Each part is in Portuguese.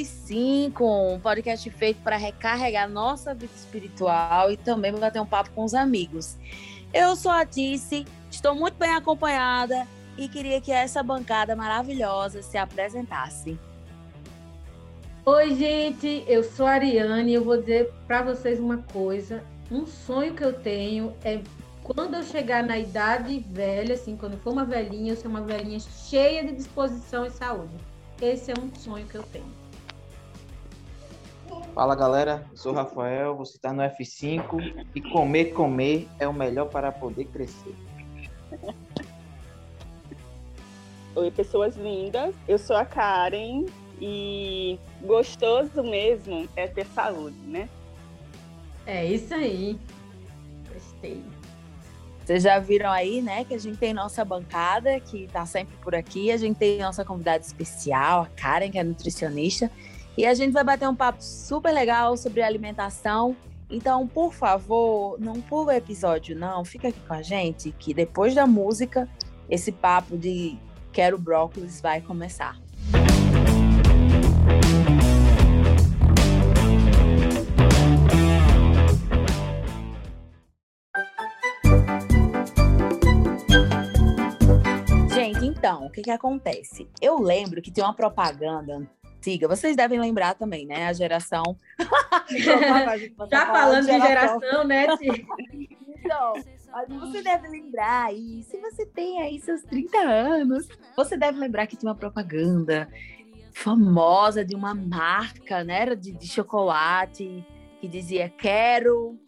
O F5, um podcast feito para recarregar nossa vida espiritual e também bater um papo com os amigos. Eu sou a Tice, estou muito bem acompanhada e queria que essa bancada maravilhosa se apresentasse. Oi, gente, eu sou a Ariane e eu vou dizer para vocês uma coisa. Um sonho que eu tenho é quando eu chegar na idade velha, assim, quando for uma velhinha, eu ser uma velhinha cheia de disposição e saúde. Esse é um sonho que eu tenho. Fala galera, eu sou o Rafael, você está no F5 e comer, comer é o melhor para poder crescer. Oi, pessoas lindas, eu sou a Karen e gostoso mesmo é ter saúde, né? É isso aí. Gostei. Vocês já viram aí, né, que a gente tem nossa bancada, que está sempre por aqui. A gente tem nossa convidada especial, a Karen, que é nutricionista. E a gente vai bater um papo super legal sobre alimentação. Então, por favor, não pula o episódio, não. Fica aqui com a gente, que depois da música, esse papo de quero brócolis vai começar. Então, o que que acontece? Eu lembro que tem uma propaganda antiga, vocês devem lembrar também, né? A geração. Já falando de geração, geração né, Então, você deve lembrar aí, se você tem aí seus 30 anos, você deve lembrar que tinha uma propaganda famosa de uma marca, né? De, de chocolate que dizia: Quero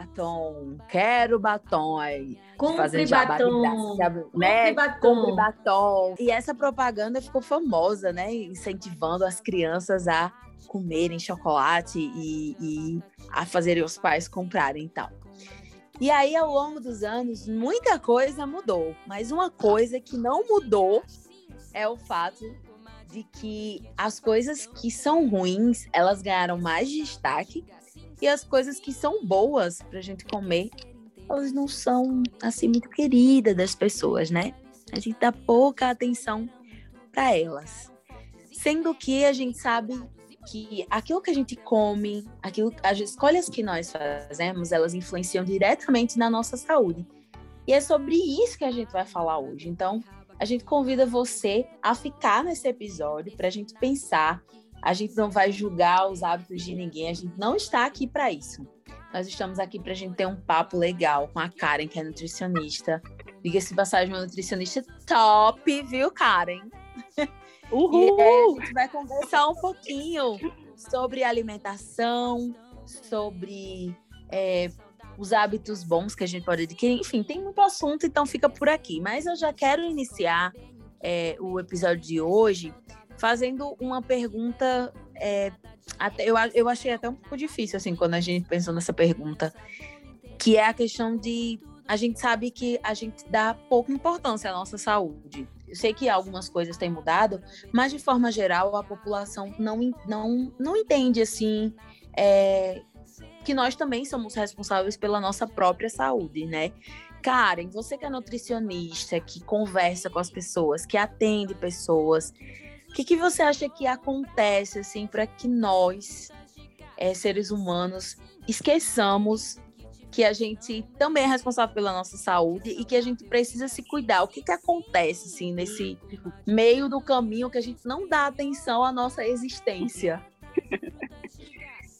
batom, quero batom aí. Compre batom, né? batom. Compre batom. E essa propaganda ficou famosa, né? Incentivando as crianças a comerem chocolate e, e a fazerem os pais comprarem e tal. E aí, ao longo dos anos, muita coisa mudou. Mas uma coisa que não mudou é o fato de que as coisas que são ruins, elas ganharam mais destaque e as coisas que são boas para a gente comer, elas não são assim muito queridas das pessoas, né? A gente dá pouca atenção para elas. Sendo que a gente sabe que aquilo que a gente come, aquilo, as escolhas que nós fazemos, elas influenciam diretamente na nossa saúde. E é sobre isso que a gente vai falar hoje. Então, a gente convida você a ficar nesse episódio para a gente pensar a gente não vai julgar os hábitos de ninguém, a gente não está aqui para isso. Nós estamos aqui para a gente ter um papo legal com a Karen, que é nutricionista. Diga-se passagem, uma nutricionista top, viu, Karen? Uhul! E é, a gente vai conversar um pouquinho sobre alimentação, sobre é, os hábitos bons que a gente pode adquirir. Enfim, tem muito assunto, então fica por aqui. Mas eu já quero iniciar é, o episódio de hoje fazendo uma pergunta. É, até, eu, eu achei até um pouco difícil, assim, quando a gente pensou nessa pergunta, que é a questão de. A gente sabe que a gente dá pouca importância à nossa saúde. Eu sei que algumas coisas têm mudado, mas de forma geral a população não, não, não entende assim é, que nós também somos responsáveis pela nossa própria saúde, né? Karen, você que é nutricionista, que conversa com as pessoas, que atende pessoas, o que, que você acha que acontece assim para que nós, é, seres humanos, esqueçamos que a gente também é responsável pela nossa saúde e que a gente precisa se cuidar. O que, que acontece assim nesse meio do caminho que a gente não dá atenção à nossa existência?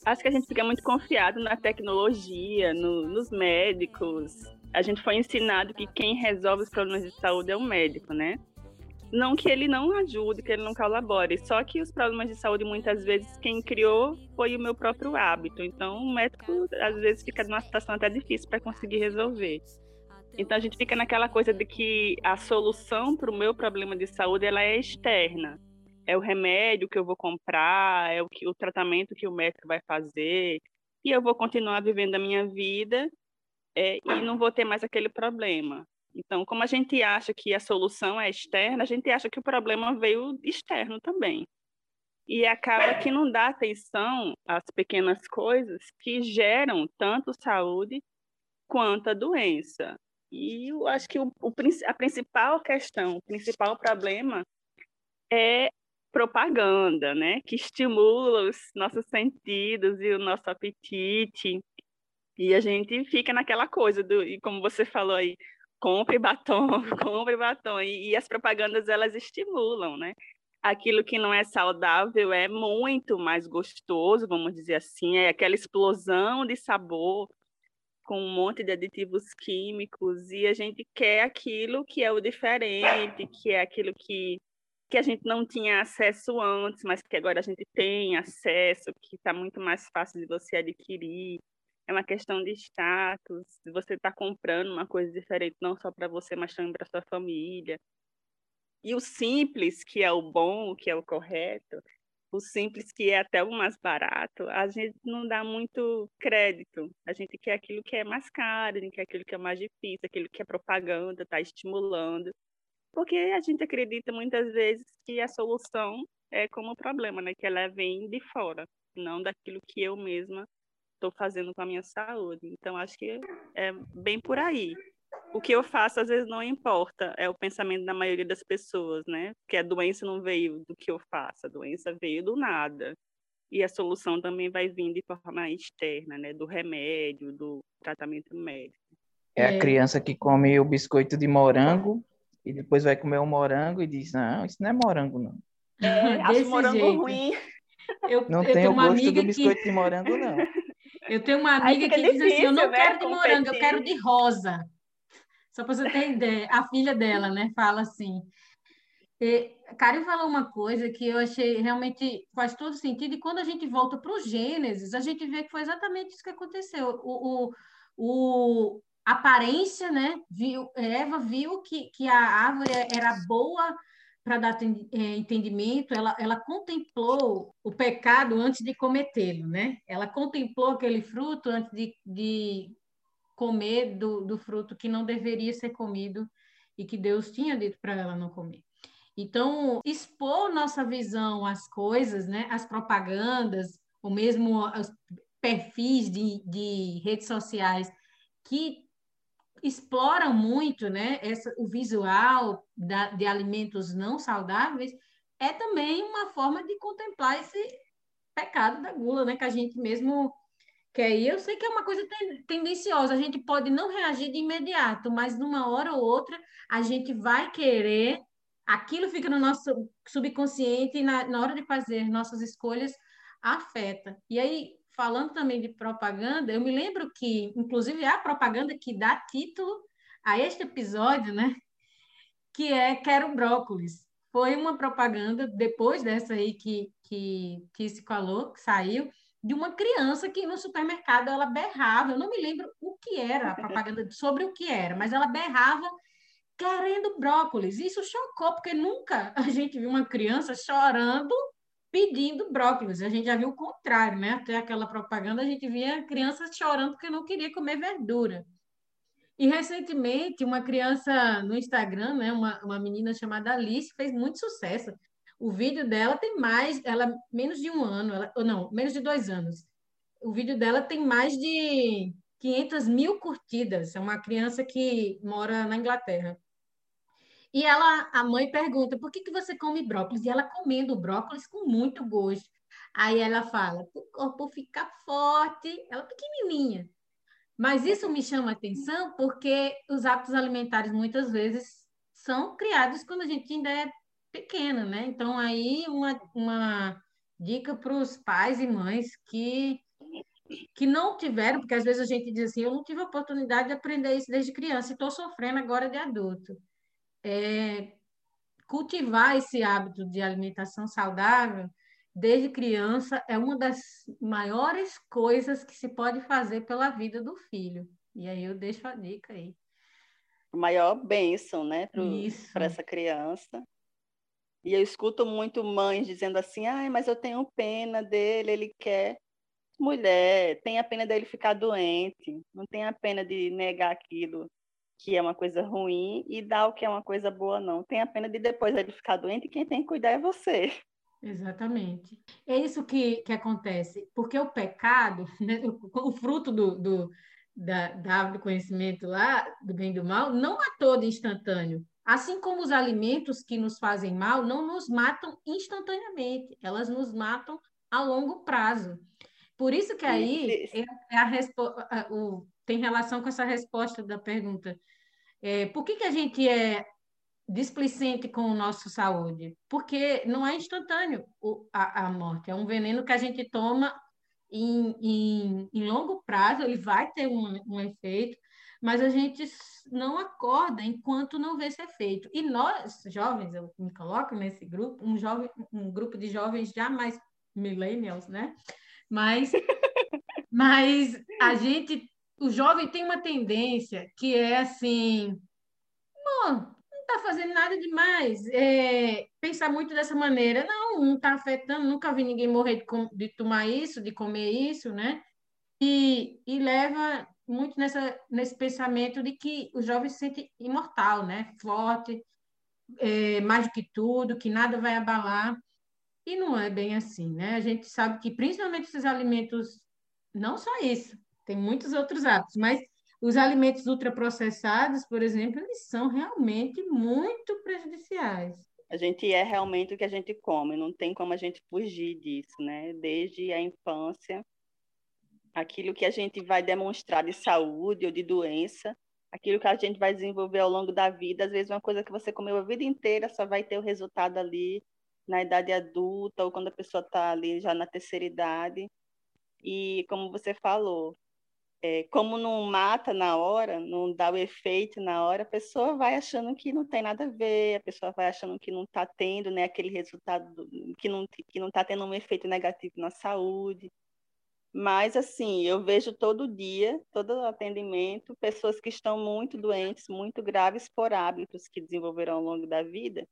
Acho que a gente fica muito confiado na tecnologia, no, nos médicos. A gente foi ensinado que quem resolve os problemas de saúde é o médico, né? Não que ele não ajude, que ele não colabore, só que os problemas de saúde, muitas vezes, quem criou foi o meu próprio hábito. Então, o médico, às vezes, fica numa situação até difícil para conseguir resolver. Então, a gente fica naquela coisa de que a solução para o meu problema de saúde ela é externa. É o remédio que eu vou comprar, é o, que, o tratamento que o médico vai fazer, e eu vou continuar vivendo a minha vida é, e não vou ter mais aquele problema. Então, como a gente acha que a solução é externa, a gente acha que o problema veio externo também. E acaba que não dá atenção às pequenas coisas que geram tanto saúde quanto a doença. E eu acho que o, o, a principal questão, o principal problema é propaganda, né? Que estimula os nossos sentidos e o nosso apetite. E a gente fica naquela coisa do, e como você falou aí, compre batom, compre batom. E, e as propagandas elas estimulam, né? Aquilo que não é saudável é muito mais gostoso, vamos dizer assim, é aquela explosão de sabor com um monte de aditivos químicos e a gente quer aquilo que é o diferente, que é aquilo que que a gente não tinha acesso antes, mas que agora a gente tem acesso, que está muito mais fácil de você adquirir. É uma questão de status, você estar tá comprando uma coisa diferente, não só para você, mas também para sua família. E o simples, que é o bom, que é o correto, o simples, que é até o mais barato, a gente não dá muito crédito. A gente quer aquilo que é mais caro, a gente quer aquilo que é mais difícil, aquilo que é propaganda, está estimulando porque a gente acredita muitas vezes que a solução é como o problema, né? Que ela vem de fora, não daquilo que eu mesma estou fazendo com a minha saúde. Então, acho que é bem por aí. O que eu faço às vezes não importa, é o pensamento da maioria das pessoas, né? Porque a doença não veio do que eu faço, a doença veio do nada. E a solução também vai vir de forma externa, né? Do remédio, do tratamento médico. É a criança que come o biscoito de morango e depois vai comer um morango e diz, não, isso não é morango, não. É, acho morango jeito. ruim. Eu, não eu tem o gosto do biscoito que... de morango, não. Eu tenho uma amiga que difícil, diz assim, eu não né, quero de morango, eu quero de rosa. Só para você ter ideia, a filha dela, né, fala assim. E, Karen falou uma coisa que eu achei realmente faz todo sentido, e quando a gente volta para o Gênesis, a gente vê que foi exatamente isso que aconteceu. O, o, o, aparência, né? Viu, Eva viu que, que a árvore era boa para dar é, entendimento, ela, ela contemplou o pecado antes de cometê-lo, né? Ela contemplou aquele fruto antes de, de comer do, do fruto que não deveria ser comido e que Deus tinha dito para ela não comer. Então, expor nossa visão às coisas, né? As propagandas, ou mesmo os perfis de, de redes sociais que explora muito né, essa, o visual da, de alimentos não saudáveis, é também uma forma de contemplar esse pecado da gula, né, que a gente mesmo quer. E eu sei que é uma coisa tendenciosa, a gente pode não reagir de imediato, mas numa hora ou outra a gente vai querer, aquilo fica no nosso subconsciente e na, na hora de fazer nossas escolhas afeta. E aí, falando também de propaganda, eu me lembro que, inclusive, a propaganda que dá título a este episódio, né? Que é Quero Brócolis. Foi uma propaganda, depois dessa aí que, que, que se falou, que saiu, de uma criança que no supermercado ela berrava. Eu não me lembro o que era a propaganda, sobre o que era, mas ela berrava querendo brócolis. Isso chocou, porque nunca a gente viu uma criança chorando pedindo brócolis. A gente já viu o contrário, né? Até aquela propaganda a gente via crianças chorando porque não queria comer verdura. E recentemente, uma criança no Instagram, né, uma, uma menina chamada Alice, fez muito sucesso. O vídeo dela tem mais, ela menos de um ano, ela, ou não, menos de dois anos. O vídeo dela tem mais de 500 mil curtidas. É uma criança que mora na Inglaterra. E ela, a mãe pergunta, por que, que você come brócolis? E ela comendo brócolis com muito gosto. Aí ela fala, o corpo fica forte, ela pequenininha. Mas isso me chama atenção porque os hábitos alimentares muitas vezes são criados quando a gente ainda é pequena, né? Então aí uma, uma dica para os pais e mães que que não tiveram, porque às vezes a gente diz assim, eu não tive a oportunidade de aprender isso desde criança e estou sofrendo agora de adulto é, cultivar esse hábito de alimentação saudável desde criança é uma das maiores coisas que se pode fazer pela vida do filho. E aí eu deixo a dica aí. Maior bênção, né, para essa criança. E eu escuto muito mães dizendo assim: ai, mas eu tenho pena dele, ele quer. Mulher, tem a pena dele ficar doente, não tem a pena de negar aquilo que é uma coisa ruim e dar o que é uma coisa boa, não. Tem a pena de depois ele ficar doente e quem tem que cuidar é você. Exatamente. É isso que, que acontece, porque o pecado, né, o, o, fruto do, do, da, da árvore do conhecimento lá, do bem e do mal, não é todo instantâneo. Assim como os alimentos que nos fazem mal não nos matam instantaneamente, elas nos matam a longo prazo. Por isso que aí é, é a, a o, tem relação com essa resposta da pergunta. É, por que, que a gente é displicente com a nossa saúde? Porque não é instantâneo o, a, a morte, é um veneno que a gente toma em, em, em longo prazo, ele vai ter um, um efeito, mas a gente não acorda enquanto não vê esse efeito. E nós, jovens, eu me coloco nesse grupo, um, jovem, um grupo de jovens já mais millennials, né? Mas, mas a gente, o jovem tem uma tendência que é assim, não está fazendo nada demais. É, pensar muito dessa maneira, não, não está afetando, nunca vi ninguém morrer de, de tomar isso, de comer isso, né? E, e leva muito nessa, nesse pensamento de que o jovem se sente imortal, né? Forte, é, mais do que tudo, que nada vai abalar. E não é bem assim, né? A gente sabe que principalmente esses alimentos, não só isso, tem muitos outros hábitos, mas os alimentos ultraprocessados, por exemplo, eles são realmente muito prejudiciais. A gente é realmente o que a gente come, não tem como a gente fugir disso, né? Desde a infância, aquilo que a gente vai demonstrar de saúde ou de doença, aquilo que a gente vai desenvolver ao longo da vida, às vezes uma coisa que você comeu a vida inteira só vai ter o resultado ali na idade adulta ou quando a pessoa está ali já na terceira idade. E como você falou, é, como não mata na hora, não dá o efeito na hora, a pessoa vai achando que não tem nada a ver, a pessoa vai achando que não está tendo né, aquele resultado, que não que não está tendo um efeito negativo na saúde. Mas, assim, eu vejo todo dia, todo atendimento, pessoas que estão muito doentes, muito graves por hábitos que desenvolveram ao longo da vida.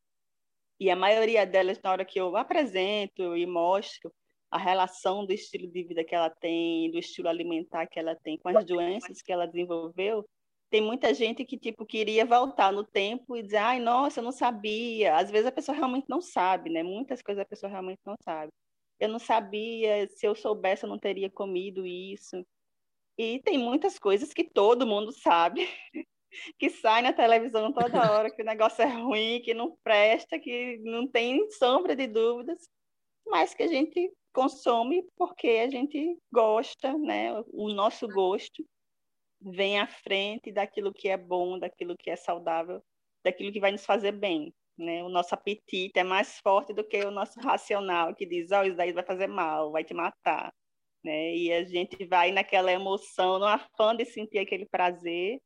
E a maioria delas, na hora que eu apresento e mostro, a relação do estilo de vida que ela tem, do estilo alimentar que ela tem com as doenças que ela desenvolveu, tem muita gente que tipo queria voltar no tempo e dizer, ai, nossa, eu não sabia. Às vezes a pessoa realmente não sabe, né? Muitas coisas a pessoa realmente não sabe. Eu não sabia, se eu soubesse eu não teria comido isso. E tem muitas coisas que todo mundo sabe, que sai na televisão toda hora, que o negócio é ruim, que não presta, que não tem sombra de dúvidas, mas que a gente consome porque a gente gosta, né? O nosso gosto vem à frente daquilo que é bom, daquilo que é saudável, daquilo que vai nos fazer bem, né? O nosso apetite é mais forte do que o nosso racional que diz, ó, oh, isso daí vai fazer mal, vai te matar, né? E a gente vai naquela emoção, no afã de sentir aquele prazer,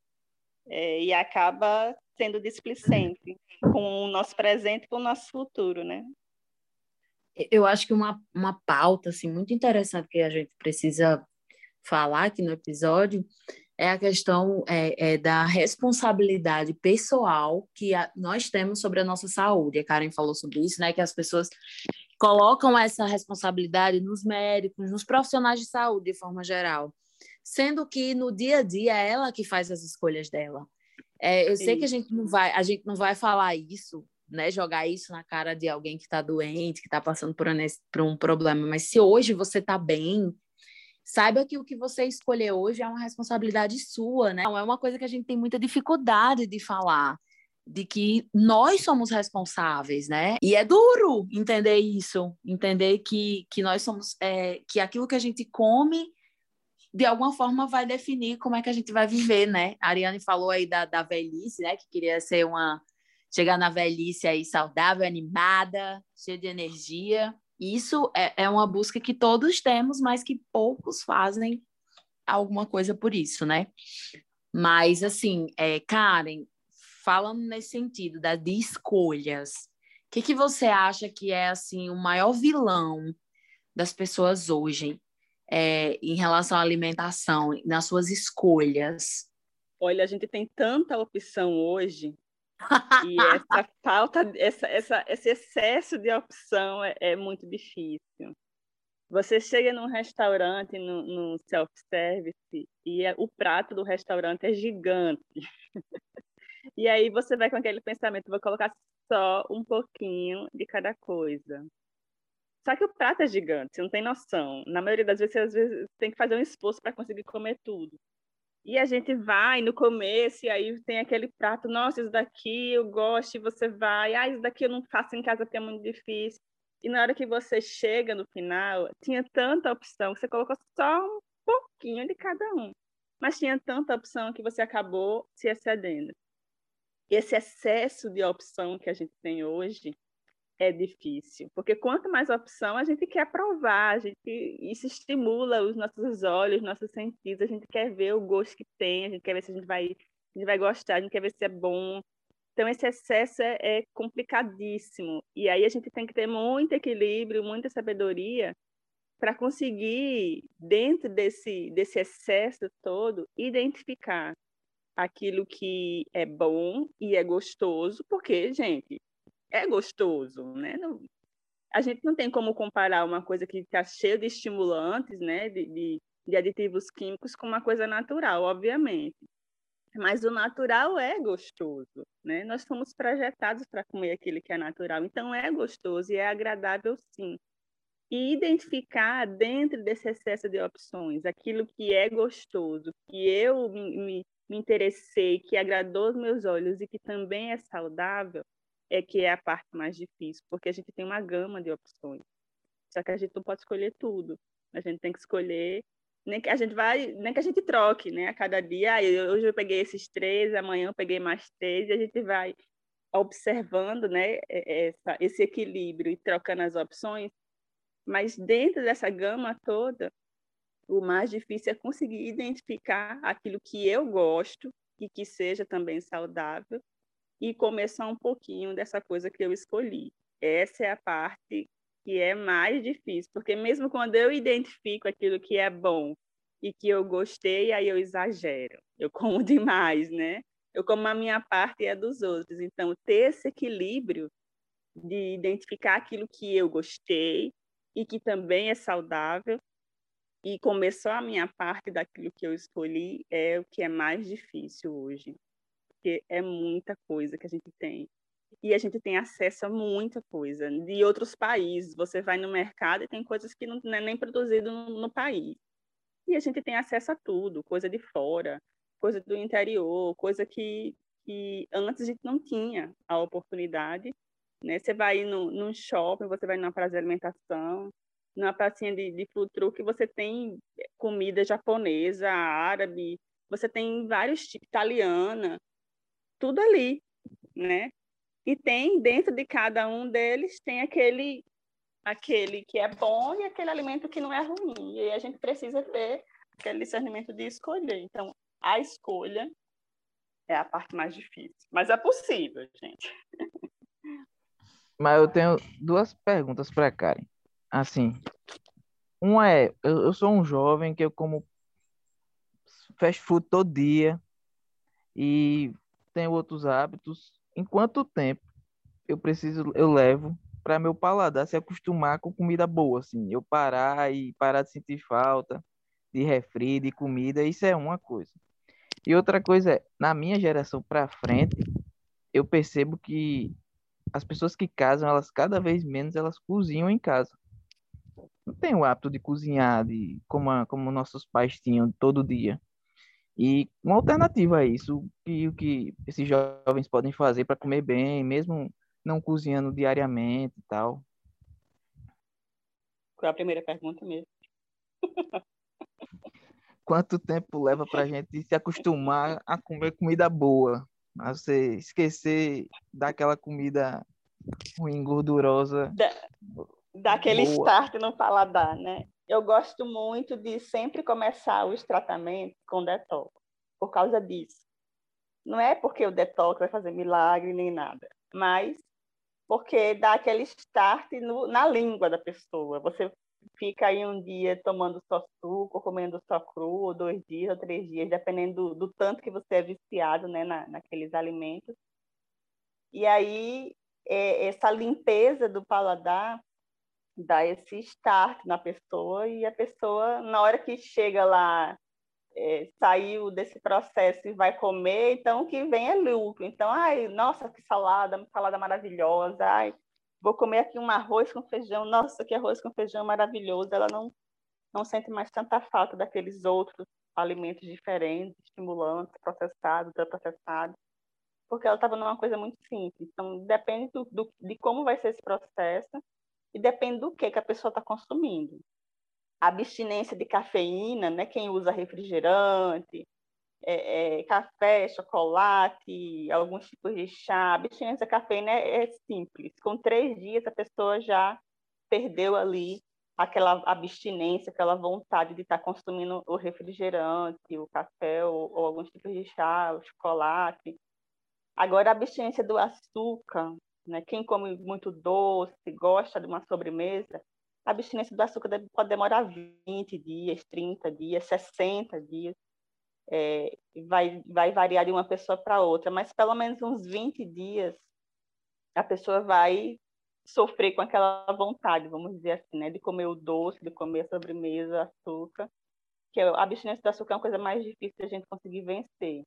é, e acaba sendo displicente com o nosso presente com o nosso futuro, né? Eu acho que uma, uma pauta assim, muito interessante que a gente precisa falar aqui no episódio é a questão é, é da responsabilidade pessoal que a, nós temos sobre a nossa saúde. A Karen falou sobre isso, né? Que as pessoas colocam essa responsabilidade nos médicos, nos profissionais de saúde de forma geral, sendo que no dia a dia é ela que faz as escolhas dela. É, eu sei que a gente não vai, a gente não vai falar isso né, jogar isso na cara de alguém que está doente, que está passando por, por um problema. Mas se hoje você está bem, saiba que o que você escolheu hoje é uma responsabilidade sua, né? Não é uma coisa que a gente tem muita dificuldade de falar, de que nós somos responsáveis, né? E é duro entender isso, entender que, que nós somos, é, que aquilo que a gente come de alguma forma vai definir como é que a gente vai viver, né? A Ariane falou aí da, da velhice, né? Que queria ser uma chegar na velhice aí saudável, animada, cheia de energia. Isso é, é uma busca que todos temos, mas que poucos fazem alguma coisa por isso, né? Mas, assim, é, Karen, falando nesse sentido da, de escolhas, o que, que você acha que é, assim, o maior vilão das pessoas hoje é, em relação à alimentação, nas suas escolhas? Olha, a gente tem tanta opção hoje e essa falta, essa, essa, esse excesso de opção é, é muito difícil. Você chega num restaurante, no, no self-service, e é, o prato do restaurante é gigante. e aí você vai com aquele pensamento, vou colocar só um pouquinho de cada coisa. Só que o prato é gigante, você não tem noção. Na maioria das vezes, você às vezes tem que fazer um esforço para conseguir comer tudo. E a gente vai no começo, e aí tem aquele prato, nossa, isso daqui eu gosto, e você vai, ah, isso daqui eu não faço em casa porque é muito difícil. E na hora que você chega no final, tinha tanta opção que você colocou só um pouquinho de cada um. Mas tinha tanta opção que você acabou se excedendo. Esse excesso de opção que a gente tem hoje é difícil, porque quanto mais opção a gente quer provar, a gente, isso estimula os nossos olhos, nossos sentidos, a gente quer ver o gosto que tem, a gente quer ver se a gente vai, a gente vai gostar, a gente quer ver se é bom. Então esse excesso é, é complicadíssimo e aí a gente tem que ter muito equilíbrio, muita sabedoria para conseguir dentro desse desse excesso todo identificar aquilo que é bom e é gostoso, porque gente é gostoso, né? Não, a gente não tem como comparar uma coisa que está cheia de estimulantes, né? De, de, de aditivos químicos com uma coisa natural, obviamente. Mas o natural é gostoso, né? Nós somos projetados para comer aquilo que é natural, então é gostoso e é agradável sim. E identificar dentro desse excesso de opções aquilo que é gostoso, que eu me, me, me interessei, que agradou os meus olhos e que também é saudável, é que é a parte mais difícil, porque a gente tem uma gama de opções. Só que a gente não pode escolher tudo. A gente tem que escolher, nem que a gente vai, nem que a gente troque, né? A cada dia, hoje eu peguei esses três, amanhã eu peguei mais três, e a gente vai observando, né, essa, esse equilíbrio e trocando as opções. Mas dentro dessa gama toda, o mais difícil é conseguir identificar aquilo que eu gosto e que seja também saudável e começar um pouquinho dessa coisa que eu escolhi. Essa é a parte que é mais difícil, porque mesmo quando eu identifico aquilo que é bom e que eu gostei, aí eu exagero. Eu como demais, né? Eu como a minha parte e a dos outros. Então, ter esse equilíbrio de identificar aquilo que eu gostei e que também é saudável e começou a minha parte daquilo que eu escolhi é o que é mais difícil hoje porque é muita coisa que a gente tem. E a gente tem acesso a muita coisa. De outros países, você vai no mercado e tem coisas que não é nem produzido no, no país. E a gente tem acesso a tudo, coisa de fora, coisa do interior, coisa que, que antes a gente não tinha a oportunidade. Né? Você vai no, num shopping, você vai numa praça de alimentação, numa pracinha de, de food truck, você tem comida japonesa, árabe, você tem vários tipos, italiana, tudo ali, né? E tem dentro de cada um deles tem aquele aquele que é bom e aquele alimento que não é ruim. E a gente precisa ter aquele discernimento de escolher. Então, a escolha é a parte mais difícil, mas é possível, gente. Mas eu tenho duas perguntas para Karen. Assim, uma é, eu, eu sou um jovem que eu como fast food todo dia e tenho outros hábitos, em quanto tempo eu preciso, eu levo para meu paladar se acostumar com comida boa, assim, eu parar e parar de sentir falta de refri, de comida, isso é uma coisa. E outra coisa é, na minha geração para frente, eu percebo que as pessoas que casam, elas cada vez menos elas cozinham em casa. Não tem o hábito de cozinhar de como, a, como nossos pais tinham todo dia. E uma alternativa a isso, que o que esses jovens podem fazer para comer bem, mesmo não cozinhando diariamente e tal. Qual é a primeira pergunta mesmo? Quanto tempo leva para a gente se acostumar a comer comida boa? A você esquecer daquela comida ruim, gordurosa. Da, daquele boa. start no paladar, né? Eu gosto muito de sempre começar os tratamentos com detox, por causa disso. Não é porque o detox vai fazer milagre nem nada, mas porque dá aquele start no, na língua da pessoa. Você fica aí um dia tomando só suco, comendo só cru, ou dois dias, ou três dias, dependendo do, do tanto que você é viciado né, na, naqueles alimentos. E aí, é, essa limpeza do paladar dá esse start na pessoa e a pessoa, na hora que chega lá, é, saiu desse processo e vai comer, então o que vem é lucro. Então, ai, nossa, que salada, salada maravilhosa, ai, vou comer aqui um arroz com feijão, nossa, que arroz com feijão maravilhoso. Ela não, não sente mais tanta falta daqueles outros alimentos diferentes, estimulantes, processados, ultraprocessados, porque ela estava numa coisa muito simples. Então, depende do, do, de como vai ser esse processo e depende do que, que a pessoa está consumindo. A abstinência de cafeína, né, quem usa refrigerante, é, é, café, chocolate, alguns tipos de chá. A abstinência da cafeína é, é simples. Com três dias, a pessoa já perdeu ali aquela abstinência, aquela vontade de estar tá consumindo o refrigerante, o café ou, ou alguns tipos de chá, o chocolate. Agora, a abstinência do açúcar, né? quem come muito doce, gosta de uma sobremesa, a abstinência do açúcar pode demorar 20 dias, 30 dias, 60 dias é, vai, vai variar de uma pessoa para outra, mas pelo menos uns 20 dias a pessoa vai sofrer com aquela vontade, vamos dizer assim, né, de comer o doce, de comer a sobremesa, açúcar, que a abstinência do açúcar é uma coisa mais difícil de a gente conseguir vencer.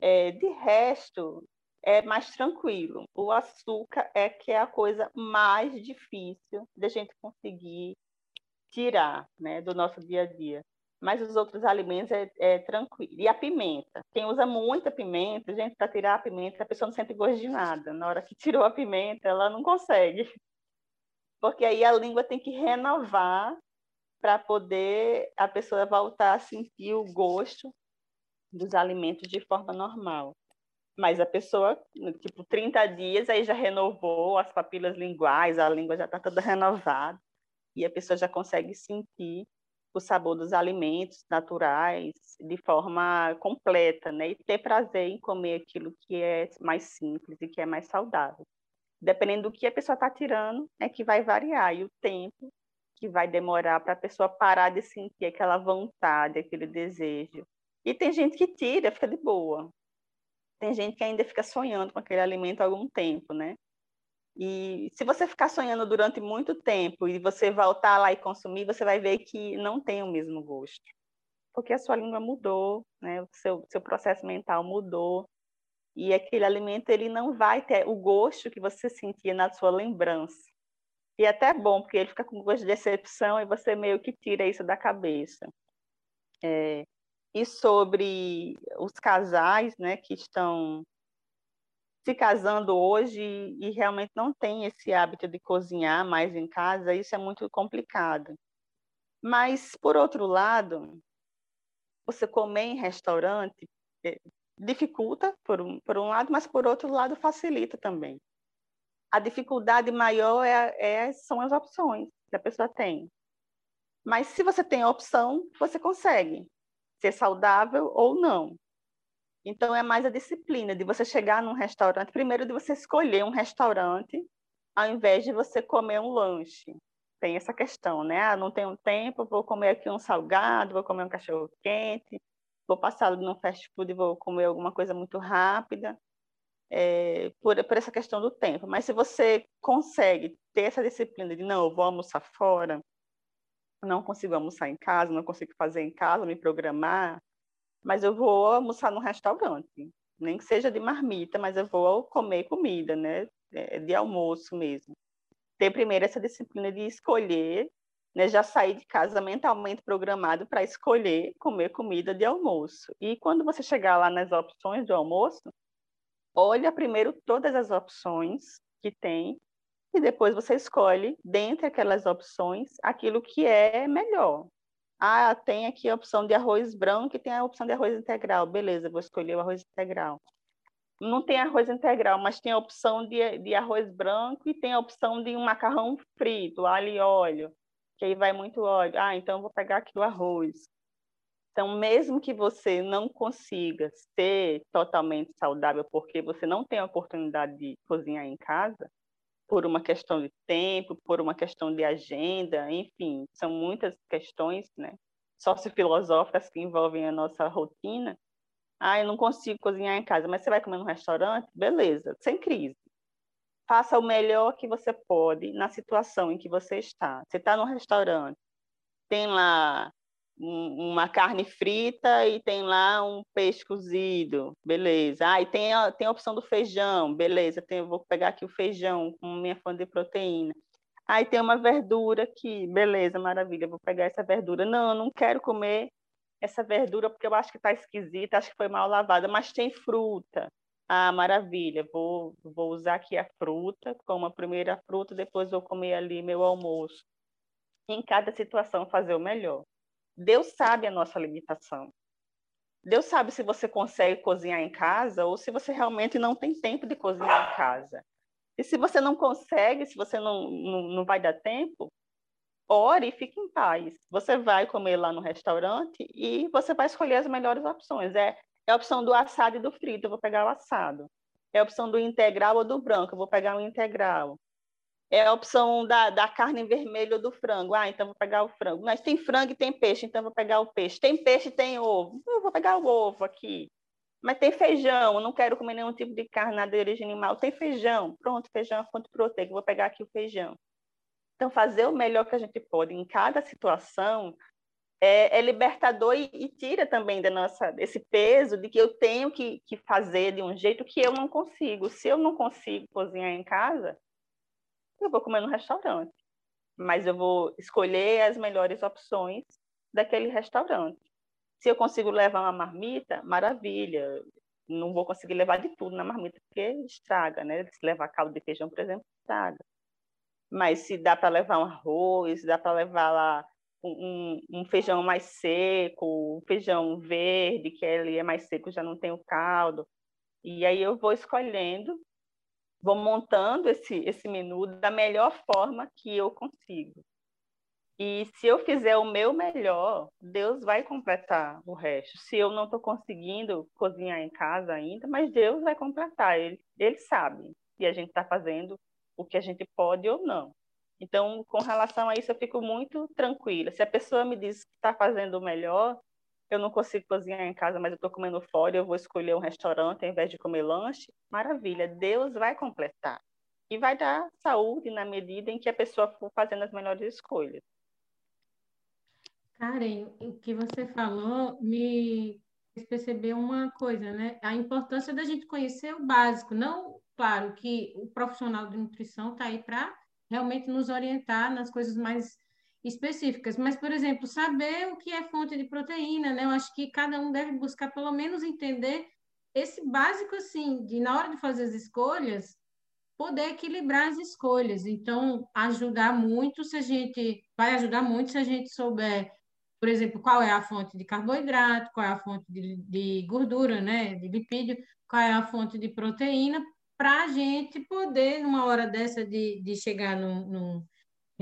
É, de resto, é mais tranquilo. O açúcar é que é a coisa mais difícil de a gente conseguir tirar né, do nosso dia a dia mas os outros alimentos é, é, tranquilo. E a pimenta. Quem usa muita pimenta, gente, para tirar a pimenta, a pessoa não sente gosto de nada. Na hora que tirou a pimenta, ela não consegue. Porque aí a língua tem que renovar para poder a pessoa voltar a sentir o gosto dos alimentos de forma normal. Mas a pessoa, tipo, 30 dias, aí já renovou as papilas linguais, a língua já está toda renovada, e a pessoa já consegue sentir o sabor dos alimentos naturais de forma completa, né? E ter prazer em comer aquilo que é mais simples e que é mais saudável. Dependendo do que a pessoa está tirando, é que vai variar e o tempo que vai demorar para a pessoa parar de sentir aquela vontade, aquele desejo. E tem gente que tira, fica de boa. Tem gente que ainda fica sonhando com aquele alimento há algum tempo, né? E se você ficar sonhando durante muito tempo e você voltar lá e consumir, você vai ver que não tem o mesmo gosto. Porque a sua língua mudou, né? o seu, seu processo mental mudou. E aquele alimento ele não vai ter o gosto que você sentia na sua lembrança. E é até bom, porque ele fica com gosto de decepção e você meio que tira isso da cabeça. É, e sobre os casais né, que estão se casando hoje e realmente não tem esse hábito de cozinhar mais em casa, isso é muito complicado. Mas, por outro lado, você comer em restaurante é, dificulta, por um, por um lado, mas, por outro lado, facilita também. A dificuldade maior é, é, são as opções que a pessoa tem. Mas, se você tem a opção, você consegue ser saudável ou não. Então, é mais a disciplina de você chegar num restaurante, primeiro de você escolher um restaurante, ao invés de você comer um lanche. Tem essa questão, né? Ah, não tenho tempo, vou comer aqui um salgado, vou comer um cachorro quente, vou passar no fast food e vou comer alguma coisa muito rápida, é, por, por essa questão do tempo. Mas se você consegue ter essa disciplina de, não, eu vou almoçar fora, não consigo almoçar em casa, não consigo fazer em casa, me programar, mas eu vou almoçar no restaurante, nem que seja de marmita, mas eu vou comer comida, né, é, de almoço mesmo. Ter primeiro essa disciplina de escolher, né, já sair de casa mentalmente programado para escolher comer comida de almoço. E quando você chegar lá nas opções do almoço, olha primeiro todas as opções que tem e depois você escolhe, dentre aquelas opções, aquilo que é melhor. Ah, tem aqui a opção de arroz branco e tem a opção de arroz integral. Beleza, vou escolher o arroz integral. Não tem arroz integral, mas tem a opção de, de arroz branco e tem a opção de um macarrão frito, alho e óleo, que aí vai muito óleo. Ah, então vou pegar aqui o arroz. Então, mesmo que você não consiga ser totalmente saudável, porque você não tem a oportunidade de cozinhar em casa, por uma questão de tempo, por uma questão de agenda, enfim, são muitas questões, né, sociofilosóficas que envolvem a nossa rotina. Ah, eu não consigo cozinhar em casa, mas você vai comer no restaurante? Beleza, sem crise. Faça o melhor que você pode na situação em que você está. Você está no restaurante, tem lá uma carne frita e tem lá um peixe cozido, beleza. Ah, e tem a, tem a opção do feijão, beleza. Tem, vou pegar aqui o feijão com minha fonte de proteína. Aí tem uma verdura aqui, beleza, maravilha, vou pegar essa verdura. Não, eu não quero comer essa verdura porque eu acho que está esquisita, acho que foi mal lavada, mas tem fruta. Ah, maravilha, vou, vou usar aqui a fruta, como a primeira fruta, depois vou comer ali meu almoço. Em cada situação, fazer o melhor. Deus sabe a nossa limitação. Deus sabe se você consegue cozinhar em casa ou se você realmente não tem tempo de cozinhar em casa. E se você não consegue, se você não, não, não vai dar tempo, ore e fique em paz. Você vai comer lá no restaurante e você vai escolher as melhores opções. É, é a opção do assado e do frito, eu vou pegar o assado. É a opção do integral ou do branco, eu vou pegar o integral. É a opção da, da carne vermelha ou do frango. Ah, então vou pegar o frango. Mas tem frango e tem peixe, então vou pegar o peixe. Tem peixe e tem ovo. Eu vou pegar o ovo aqui. Mas tem feijão, não quero comer nenhum tipo de carne nada de origem animal. Tem feijão, pronto, feijão é fonte proteica, vou pegar aqui o feijão. Então, fazer o melhor que a gente pode em cada situação é, é libertador e, e, tira também da nossa esse peso de que eu tenho que, que fazer de um jeito que eu não consigo. Se eu não consigo cozinhar em casa, eu vou comer no restaurante. Mas eu vou escolher as melhores opções daquele restaurante. Se eu consigo levar uma marmita, maravilha. Não vou conseguir levar de tudo na marmita, porque estraga, né? Se levar caldo de feijão, por exemplo, estraga mas se dá para levar um arroz, dá para levar lá um, um, feijão mais seco, um feijão verde, que ele é mais seco, já não tem o caldo. E aí eu vou escolhendo, vou montando esse, esse menu da melhor forma que eu consigo. E se eu fizer o meu melhor, Deus vai completar o resto. Se eu não estou conseguindo cozinhar em casa ainda, mas Deus vai completar. Ele, ele sabe. E a gente está fazendo o que a gente pode ou não. Então, com relação a isso, eu fico muito tranquila. Se a pessoa me diz que está fazendo o melhor, eu não consigo cozinhar em casa, mas eu estou comendo fora, eu vou escolher um restaurante ao invés de comer lanche, maravilha, Deus vai completar. E vai dar saúde na medida em que a pessoa for fazendo as melhores escolhas. Karen, o que você falou me fez perceber uma coisa, né? A importância da gente conhecer o básico, não claro que o profissional de nutrição está aí para realmente nos orientar nas coisas mais específicas, mas, por exemplo, saber o que é fonte de proteína, né? Eu acho que cada um deve buscar pelo menos entender esse básico, assim, de na hora de fazer as escolhas, poder equilibrar as escolhas. Então, ajudar muito se a gente, vai ajudar muito se a gente souber, por exemplo, qual é a fonte de carboidrato, qual é a fonte de, de gordura, né? De lipídio, qual é a fonte de proteína, para a gente poder, numa hora dessa de, de chegar num, num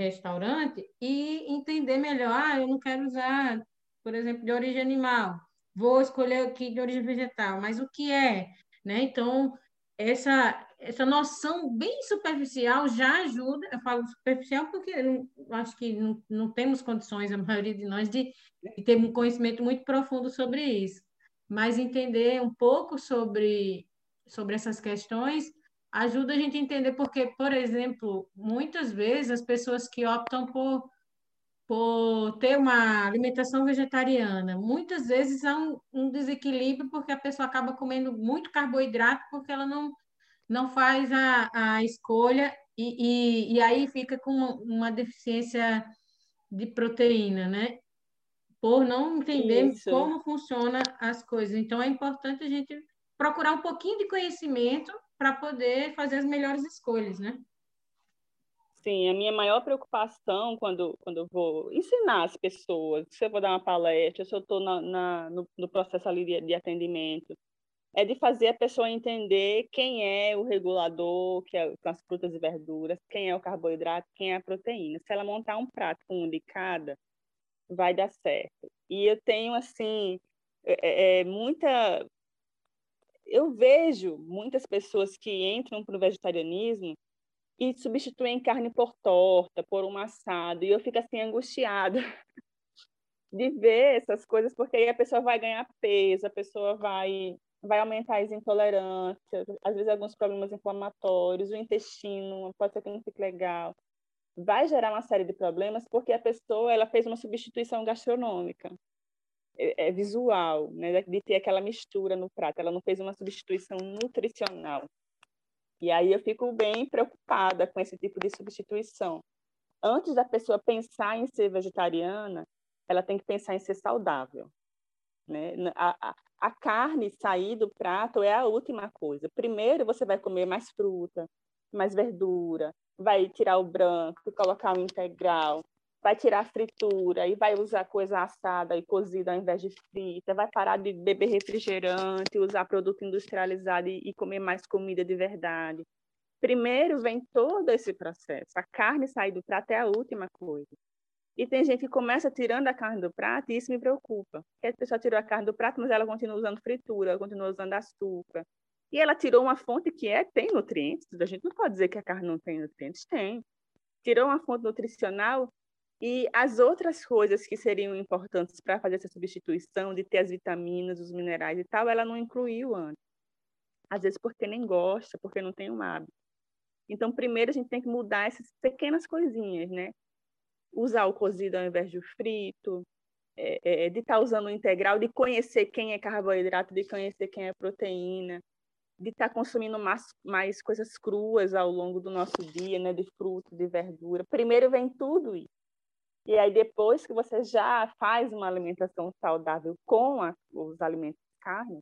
restaurante e entender melhor, ah, eu não quero usar, por exemplo, de origem animal, vou escolher aqui de origem vegetal, mas o que é? Né? Então, essa, essa noção bem superficial já ajuda, eu falo superficial porque não, acho que não, não temos condições, a maioria de nós, de, de ter um conhecimento muito profundo sobre isso, mas entender um pouco sobre sobre essas questões ajuda a gente a entender porque, por exemplo, muitas vezes as pessoas que optam por, por ter uma alimentação vegetariana, muitas vezes há um, um desequilíbrio porque a pessoa acaba comendo muito carboidrato porque ela não, não faz a, a escolha e, e, e aí fica com uma, uma deficiência de proteína, né? Por não entender Isso. como funcionam as coisas. Então, é importante a gente procurar um pouquinho de conhecimento para poder fazer as melhores escolhas, né? Sim, a minha maior preocupação quando, quando eu vou ensinar as pessoas, se eu vou dar uma palestra, se eu estou no, no, processo ali de, de atendimento, é de fazer a pessoa entender quem é o regulador, que é com as frutas e verduras, quem é o carboidrato, quem é a proteína. Se ela montar um prato com um de cada, vai dar certo. E eu tenho, assim, é, é, muita eu vejo muitas pessoas que entram para o vegetarianismo e substituem carne por torta, por um assado, e eu fico assim angustiada de ver essas coisas, porque aí a pessoa vai ganhar peso, a pessoa vai vai aumentar as intolerâncias, às vezes alguns problemas inflamatórios, o intestino pode ser que não fique legal. Vai gerar uma série de problemas porque a pessoa ela fez uma substituição gastronômica. É, é, visual, né, de ter aquela mistura no prato. Ela não fez uma substituição nutricional. E aí eu fico bem preocupada com esse tipo de substituição. Antes da pessoa pensar em ser vegetariana, ela tem que pensar em ser saudável. Né? A, a, a carne sair do prato é a última coisa. Primeiro você vai comer mais fruta, mais verdura, vai tirar o branco, colocar o integral, vai tirar a fritura e vai usar coisa assada e cozida ao invés de frita, vai parar de beber refrigerante, usar produto industrializado e, e comer mais comida de verdade. Primeiro vem todo esse processo. A carne sair do prato é a última coisa. E tem gente que começa tirando a carne do prato e isso me preocupa. Porque a pessoa tirou a carne do prato, mas ela continua usando fritura, ela continua usando açúcar. E ela tirou uma fonte que é tem nutrientes. A gente não pode dizer que a carne não tem nutrientes, tem. Tirou uma fonte nutricional e as outras coisas que seriam importantes para fazer essa substituição, de ter as vitaminas, os minerais e tal, ela não incluiu antes. Às vezes porque nem gosta, porque não tem um hábito. Então, primeiro a gente tem que mudar essas pequenas coisinhas, né? usar o cozido ao invés do frito, é, é, de estar tá usando o integral, de conhecer quem é carboidrato, de conhecer quem é proteína, de estar tá consumindo mais, mais coisas cruas ao longo do nosso dia, né, de fruta, de verdura. Primeiro vem tudo isso. E aí depois que você já faz uma alimentação saudável com a, os alimentos de carne,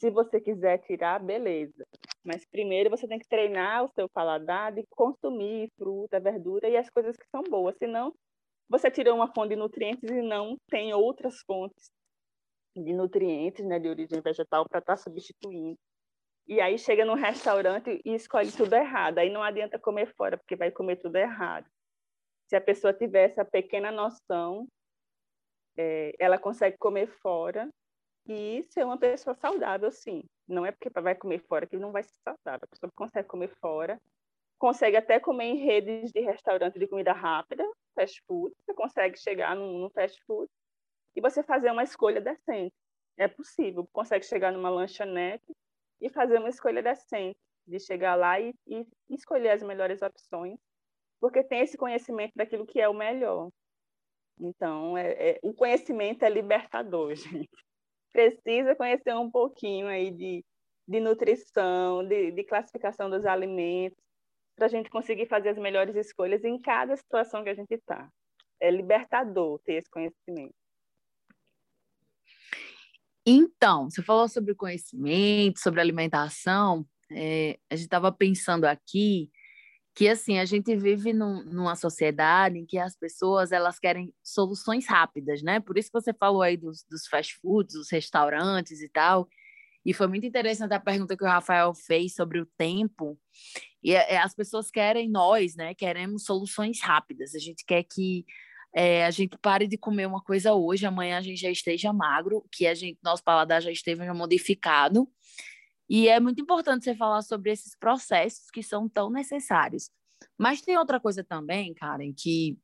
se você quiser tirar, beleza. Mas primeiro você tem que treinar o seu paladar de consumir fruta, verdura e as coisas que são boas. Senão, você tirou uma fonte de nutrientes e não tem outras fontes de nutrientes, né, de origem vegetal para estar tá substituindo. E aí chega no restaurante e escolhe tudo errado. Aí não adianta comer fora, porque vai comer tudo errado. Se a pessoa tiver essa pequena noção, é, ela consegue comer fora e ser uma pessoa saudável, sim. Não é porque vai comer fora que não vai ser saudável. A pessoa consegue comer fora, consegue até comer em redes de restaurante de comida rápida, fast food. Você consegue chegar num, fast food e você fazer uma escolha decente. É possível. Consegue chegar numa lanchonete e fazer uma escolha decente, de chegar lá e, e escolher as melhores opções, porque tem esse conhecimento daquilo que é o melhor. Então, é, é, o conhecimento é libertador, gente precisa conhecer um pouquinho aí de, de nutrição, de, de classificação dos alimentos, para a gente conseguir fazer as melhores escolhas em cada situação que a gente está. É libertador ter esse conhecimento. Então, você falou sobre conhecimento, sobre alimentação. É, a gente estava pensando aqui que assim a gente vive num, numa sociedade em que as pessoas elas querem soluções rápidas, né? Por isso que você falou aí dos, dos fast foods, dos restaurantes e tal. E foi muito interessante a pergunta que o Rafael fez sobre o tempo. E é, é as pessoas querem nós, né? Queremos soluções rápidas. A gente quer que é, a gente pare de comer uma coisa hoje, amanhã a gente já esteja magro, que a gente nosso paladar já esteja modificado e é muito importante você falar sobre esses processos que são tão necessários. Mas tem outra coisa também, Karen, que,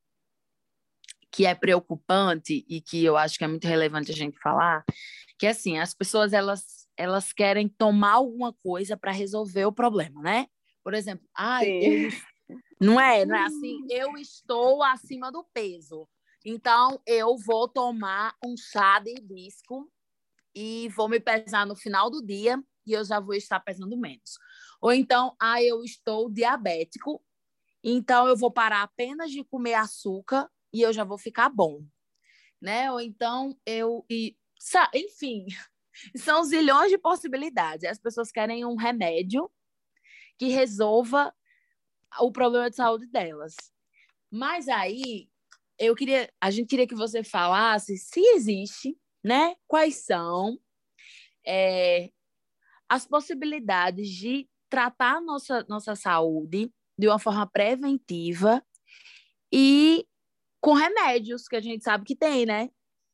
que é preocupante e que eu acho que é muito relevante a gente falar, que é assim, as pessoas elas, elas querem tomar alguma coisa para resolver o problema, né? Por exemplo, ah, eu, não é, não é assim, eu estou acima do peso. Então eu vou tomar um chá de hibisco e vou me pesar no final do dia e eu já vou estar pesando menos. Ou então, ah, eu estou diabético, então eu vou parar apenas de comer açúcar e eu já vou ficar bom. Né? Ou então eu e enfim, são zilhões de possibilidades. As pessoas querem um remédio que resolva o problema de saúde delas. Mas aí eu queria, a gente queria que você falasse se existe, né? Quais são é, as possibilidades de tratar a nossa, nossa saúde de uma forma preventiva e com remédios que a gente sabe que tem, né?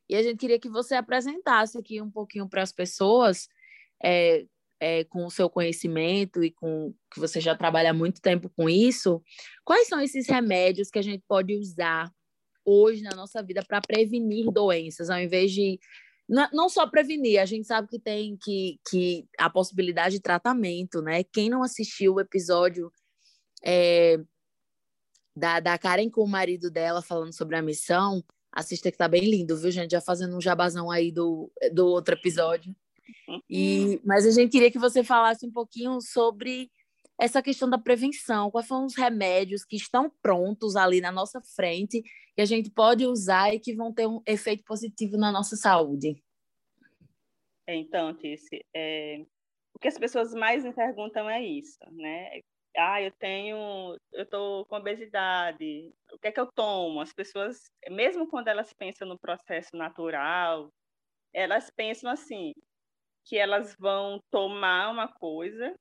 E a gente queria que você apresentasse aqui um pouquinho para as pessoas, é, é, com o seu conhecimento e com que você já trabalha há muito tempo com isso, quais são esses remédios que a gente pode usar hoje na nossa vida para prevenir doenças, ao invés de não só prevenir, a gente sabe que tem que, que a possibilidade de tratamento, né? Quem não assistiu o episódio é, da, da Karen com o marido dela falando sobre a missão, assista que tá bem lindo, viu, gente? Já fazendo um jabazão aí do, do outro episódio. E, mas a gente queria que você falasse um pouquinho sobre essa questão da prevenção, quais são os remédios que estão prontos ali na nossa frente que a gente pode usar e que vão ter um efeito positivo na nossa saúde. Então, Tice, é, o que as pessoas mais me perguntam é isso, né? Ah, eu tenho, eu estou com obesidade, o que é que eu tomo? As pessoas, mesmo quando elas pensam no processo natural, elas pensam assim, que elas vão tomar uma coisa,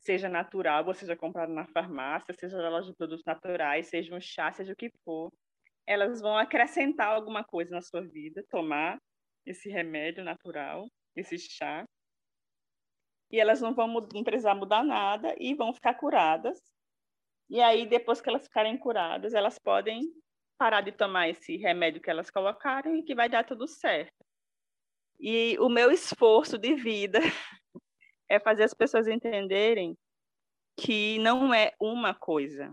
seja natural, ou seja comprado na farmácia, seja na loja de produtos naturais, seja um chá, seja o que for, elas vão acrescentar alguma coisa na sua vida, tomar esse remédio natural, esse chá, e elas não vão não precisar mudar nada e vão ficar curadas. E aí, depois que elas ficarem curadas, elas podem parar de tomar esse remédio que elas colocaram e que vai dar tudo certo. E o meu esforço de vida é fazer as pessoas entenderem que não é uma coisa.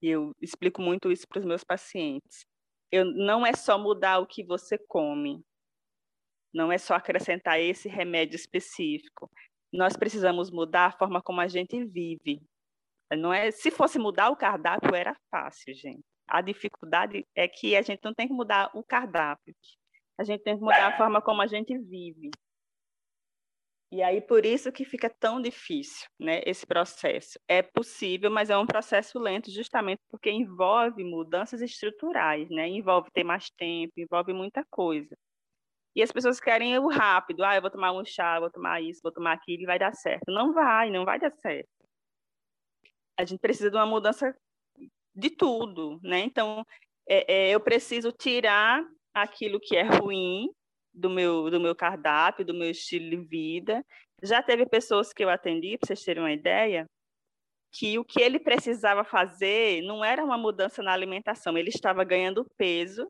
Eu explico muito isso para os meus pacientes. Eu, não é só mudar o que você come, não é só acrescentar esse remédio específico. Nós precisamos mudar a forma como a gente vive. Não é, se fosse mudar o cardápio era fácil, gente. A dificuldade é que a gente não tem que mudar o cardápio. A gente tem que mudar a forma como a gente vive. E aí por isso que fica tão difícil, né, esse processo. É possível, mas é um processo lento justamente porque envolve mudanças estruturais, né? Envolve ter mais tempo, envolve muita coisa. E as pessoas querem o rápido. Ah, eu vou tomar um chá, vou tomar isso, vou tomar aquilo e vai dar certo. Não vai, não vai dar certo. A gente precisa de uma mudança de tudo, né? Então, é, é, eu preciso tirar aquilo que é ruim do meu, do meu cardápio, do meu estilo de vida. Já teve pessoas que eu atendi, para vocês terem uma ideia, que o que ele precisava fazer não era uma mudança na alimentação, ele estava ganhando peso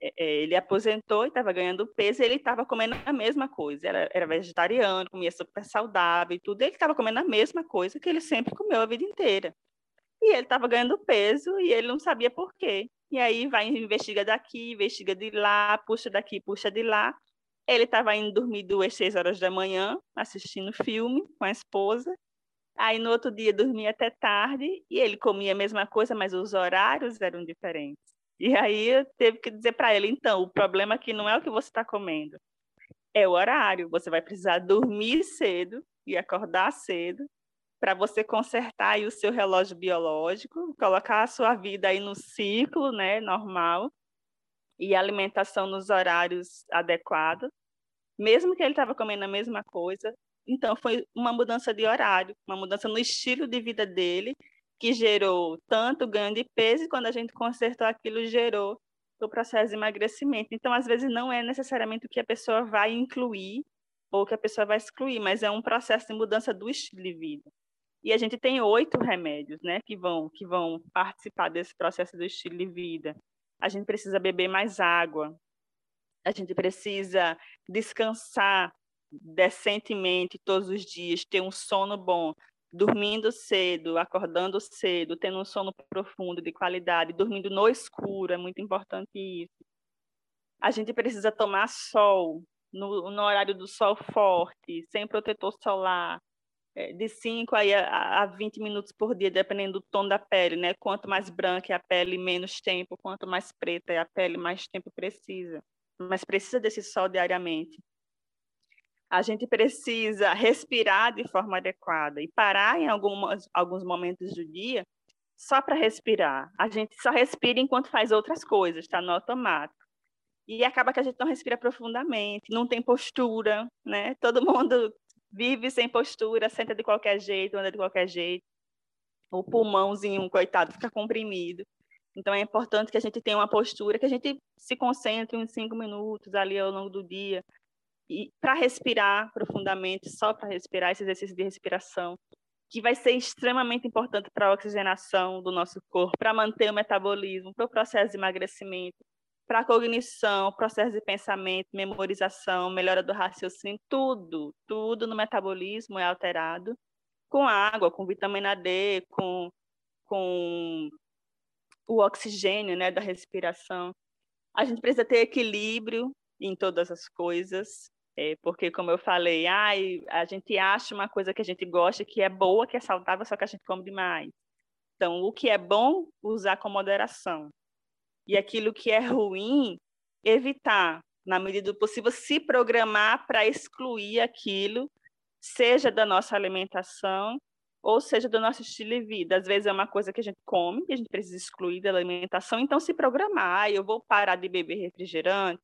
é, é, ele aposentou e estava ganhando peso, e ele estava comendo a mesma coisa. Era, era vegetariano, comia super saudável e tudo. Ele estava comendo a mesma coisa que ele sempre comeu a vida inteira. E ele estava ganhando peso e ele não sabia por quê. E aí vai investiga daqui, investiga de lá, puxa daqui, puxa de lá. Ele estava indo dormir duas, seis horas da manhã, assistindo filme com a esposa. Aí no outro dia dormia até tarde e ele comia a mesma coisa, mas os horários eram diferentes. E aí eu teve que dizer para ele, então, o problema aqui não é o que você está comendo, é o horário. Você vai precisar dormir cedo e acordar cedo para você consertar aí o seu relógio biológico, colocar a sua vida aí no ciclo, né, normal, e alimentação nos horários adequados. Mesmo que ele estava comendo a mesma coisa, então foi uma mudança de horário, uma mudança no estilo de vida dele que gerou tanto ganho de peso e quando a gente consertou aquilo gerou o processo de emagrecimento. Então, às vezes não é necessariamente o que a pessoa vai incluir ou que a pessoa vai excluir, mas é um processo de mudança do estilo de vida. E a gente tem oito remédios, né, que vão que vão participar desse processo do estilo de vida. A gente precisa beber mais água. A gente precisa descansar decentemente todos os dias, ter um sono bom dormindo cedo, acordando cedo, tendo um sono profundo, de qualidade, dormindo no escuro, é muito importante isso. A gente precisa tomar sol no, no horário do sol forte, sem protetor solar, de 5 a, a 20 minutos por dia, dependendo do tom da pele, né? Quanto mais branca é a pele, menos tempo, quanto mais preta é a pele, mais tempo precisa. Mas precisa desse sol diariamente a gente precisa respirar de forma adequada e parar em algumas, alguns momentos do dia só para respirar. A gente só respira enquanto faz outras coisas, está no automático. E acaba que a gente não respira profundamente, não tem postura, né? Todo mundo vive sem postura, senta de qualquer jeito, anda de qualquer jeito. O pulmãozinho, coitado, fica comprimido. Então é importante que a gente tenha uma postura, que a gente se concentre uns cinco minutos ali ao longo do dia, e para respirar profundamente, só para respirar, esse exercício de respiração, que vai ser extremamente importante para a oxigenação do nosso corpo, para manter o metabolismo, para o processo de emagrecimento, para cognição, processo de pensamento, memorização, melhora do raciocínio, tudo, tudo no metabolismo é alterado com água, com vitamina D, com, com o oxigênio né, da respiração. A gente precisa ter equilíbrio em todas as coisas, é, porque, como eu falei, ai, a gente acha uma coisa que a gente gosta, que é boa, que é saudável, só que a gente come demais. Então, o que é bom, usar com moderação. E aquilo que é ruim, evitar. na medida do possível, se programar para excluir aquilo, seja da nossa alimentação, ou seja do nosso estilo de vida. Às vezes é uma coisa que a gente come, e a gente precisa excluir da alimentação, então se programar, eu vou parar de beber refrigerante,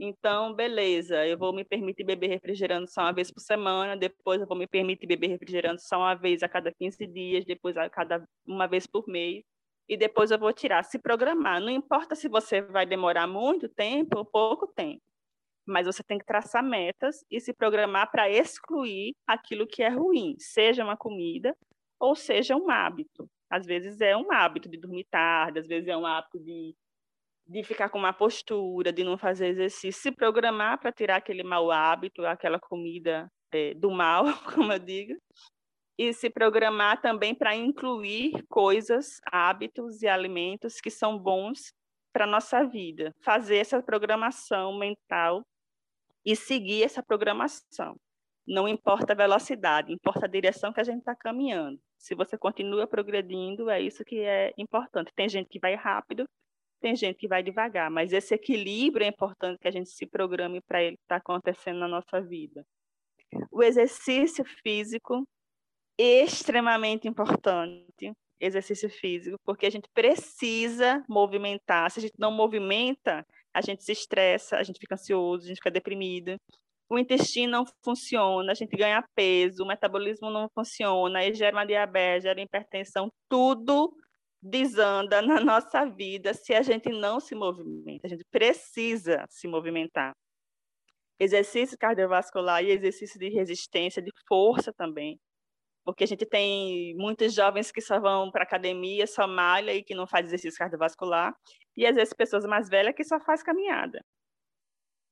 então, beleza, eu vou me permitir beber refrigerante só uma vez por semana, depois eu vou me permitir beber refrigerante só uma vez a cada 15 dias, depois a cada uma vez por mês, e depois eu vou tirar. Se programar, não importa se você vai demorar muito tempo ou pouco tempo, mas você tem que traçar metas e se programar para excluir aquilo que é ruim, seja uma comida ou seja um hábito. Às vezes é um hábito de dormir tarde, às vezes é um hábito de de ficar com uma postura, de não fazer exercício, se programar para tirar aquele mau hábito, aquela comida é, do mal, como eu digo, e se programar também para incluir coisas, hábitos e alimentos que são bons para nossa vida. Fazer essa programação mental e seguir essa programação. Não importa a velocidade, importa a direção que a gente está caminhando. Se você continua progredindo, é isso que é importante. Tem gente que vai rápido, tem gente que vai devagar, mas esse equilíbrio é importante que a gente se programe para ele estar tá acontecendo na nossa vida. O exercício físico extremamente importante, exercício físico, porque a gente precisa movimentar. Se a gente não movimenta, a gente se estressa, a gente fica ansioso, a gente fica deprimido. O intestino não funciona, a gente ganha peso, o metabolismo não funciona, aí gera uma diabetes, gera hipertensão, tudo desanda na nossa vida se a gente não se movimenta. A gente precisa se movimentar. Exercício cardiovascular e exercício de resistência, de força também. Porque a gente tem muitos jovens que só vão para academia, só malha e que não faz exercício cardiovascular. E às vezes pessoas mais velhas que só faz caminhada.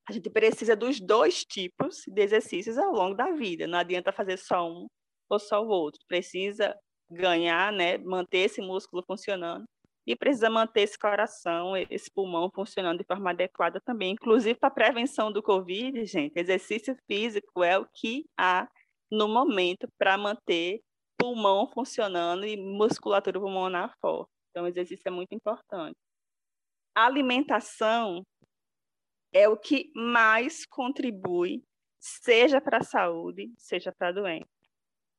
A gente precisa dos dois tipos de exercícios ao longo da vida. Não adianta fazer só um ou só o outro. Precisa ganhar, né, manter esse músculo funcionando e precisa manter esse coração, esse pulmão funcionando de forma adequada também. Inclusive para prevenção do Covid, gente, exercício físico é o que há no momento para manter pulmão funcionando e musculatura pulmonar forte. Então, o exercício é muito importante. A alimentação é o que mais contribui, seja para a saúde, seja para a doença.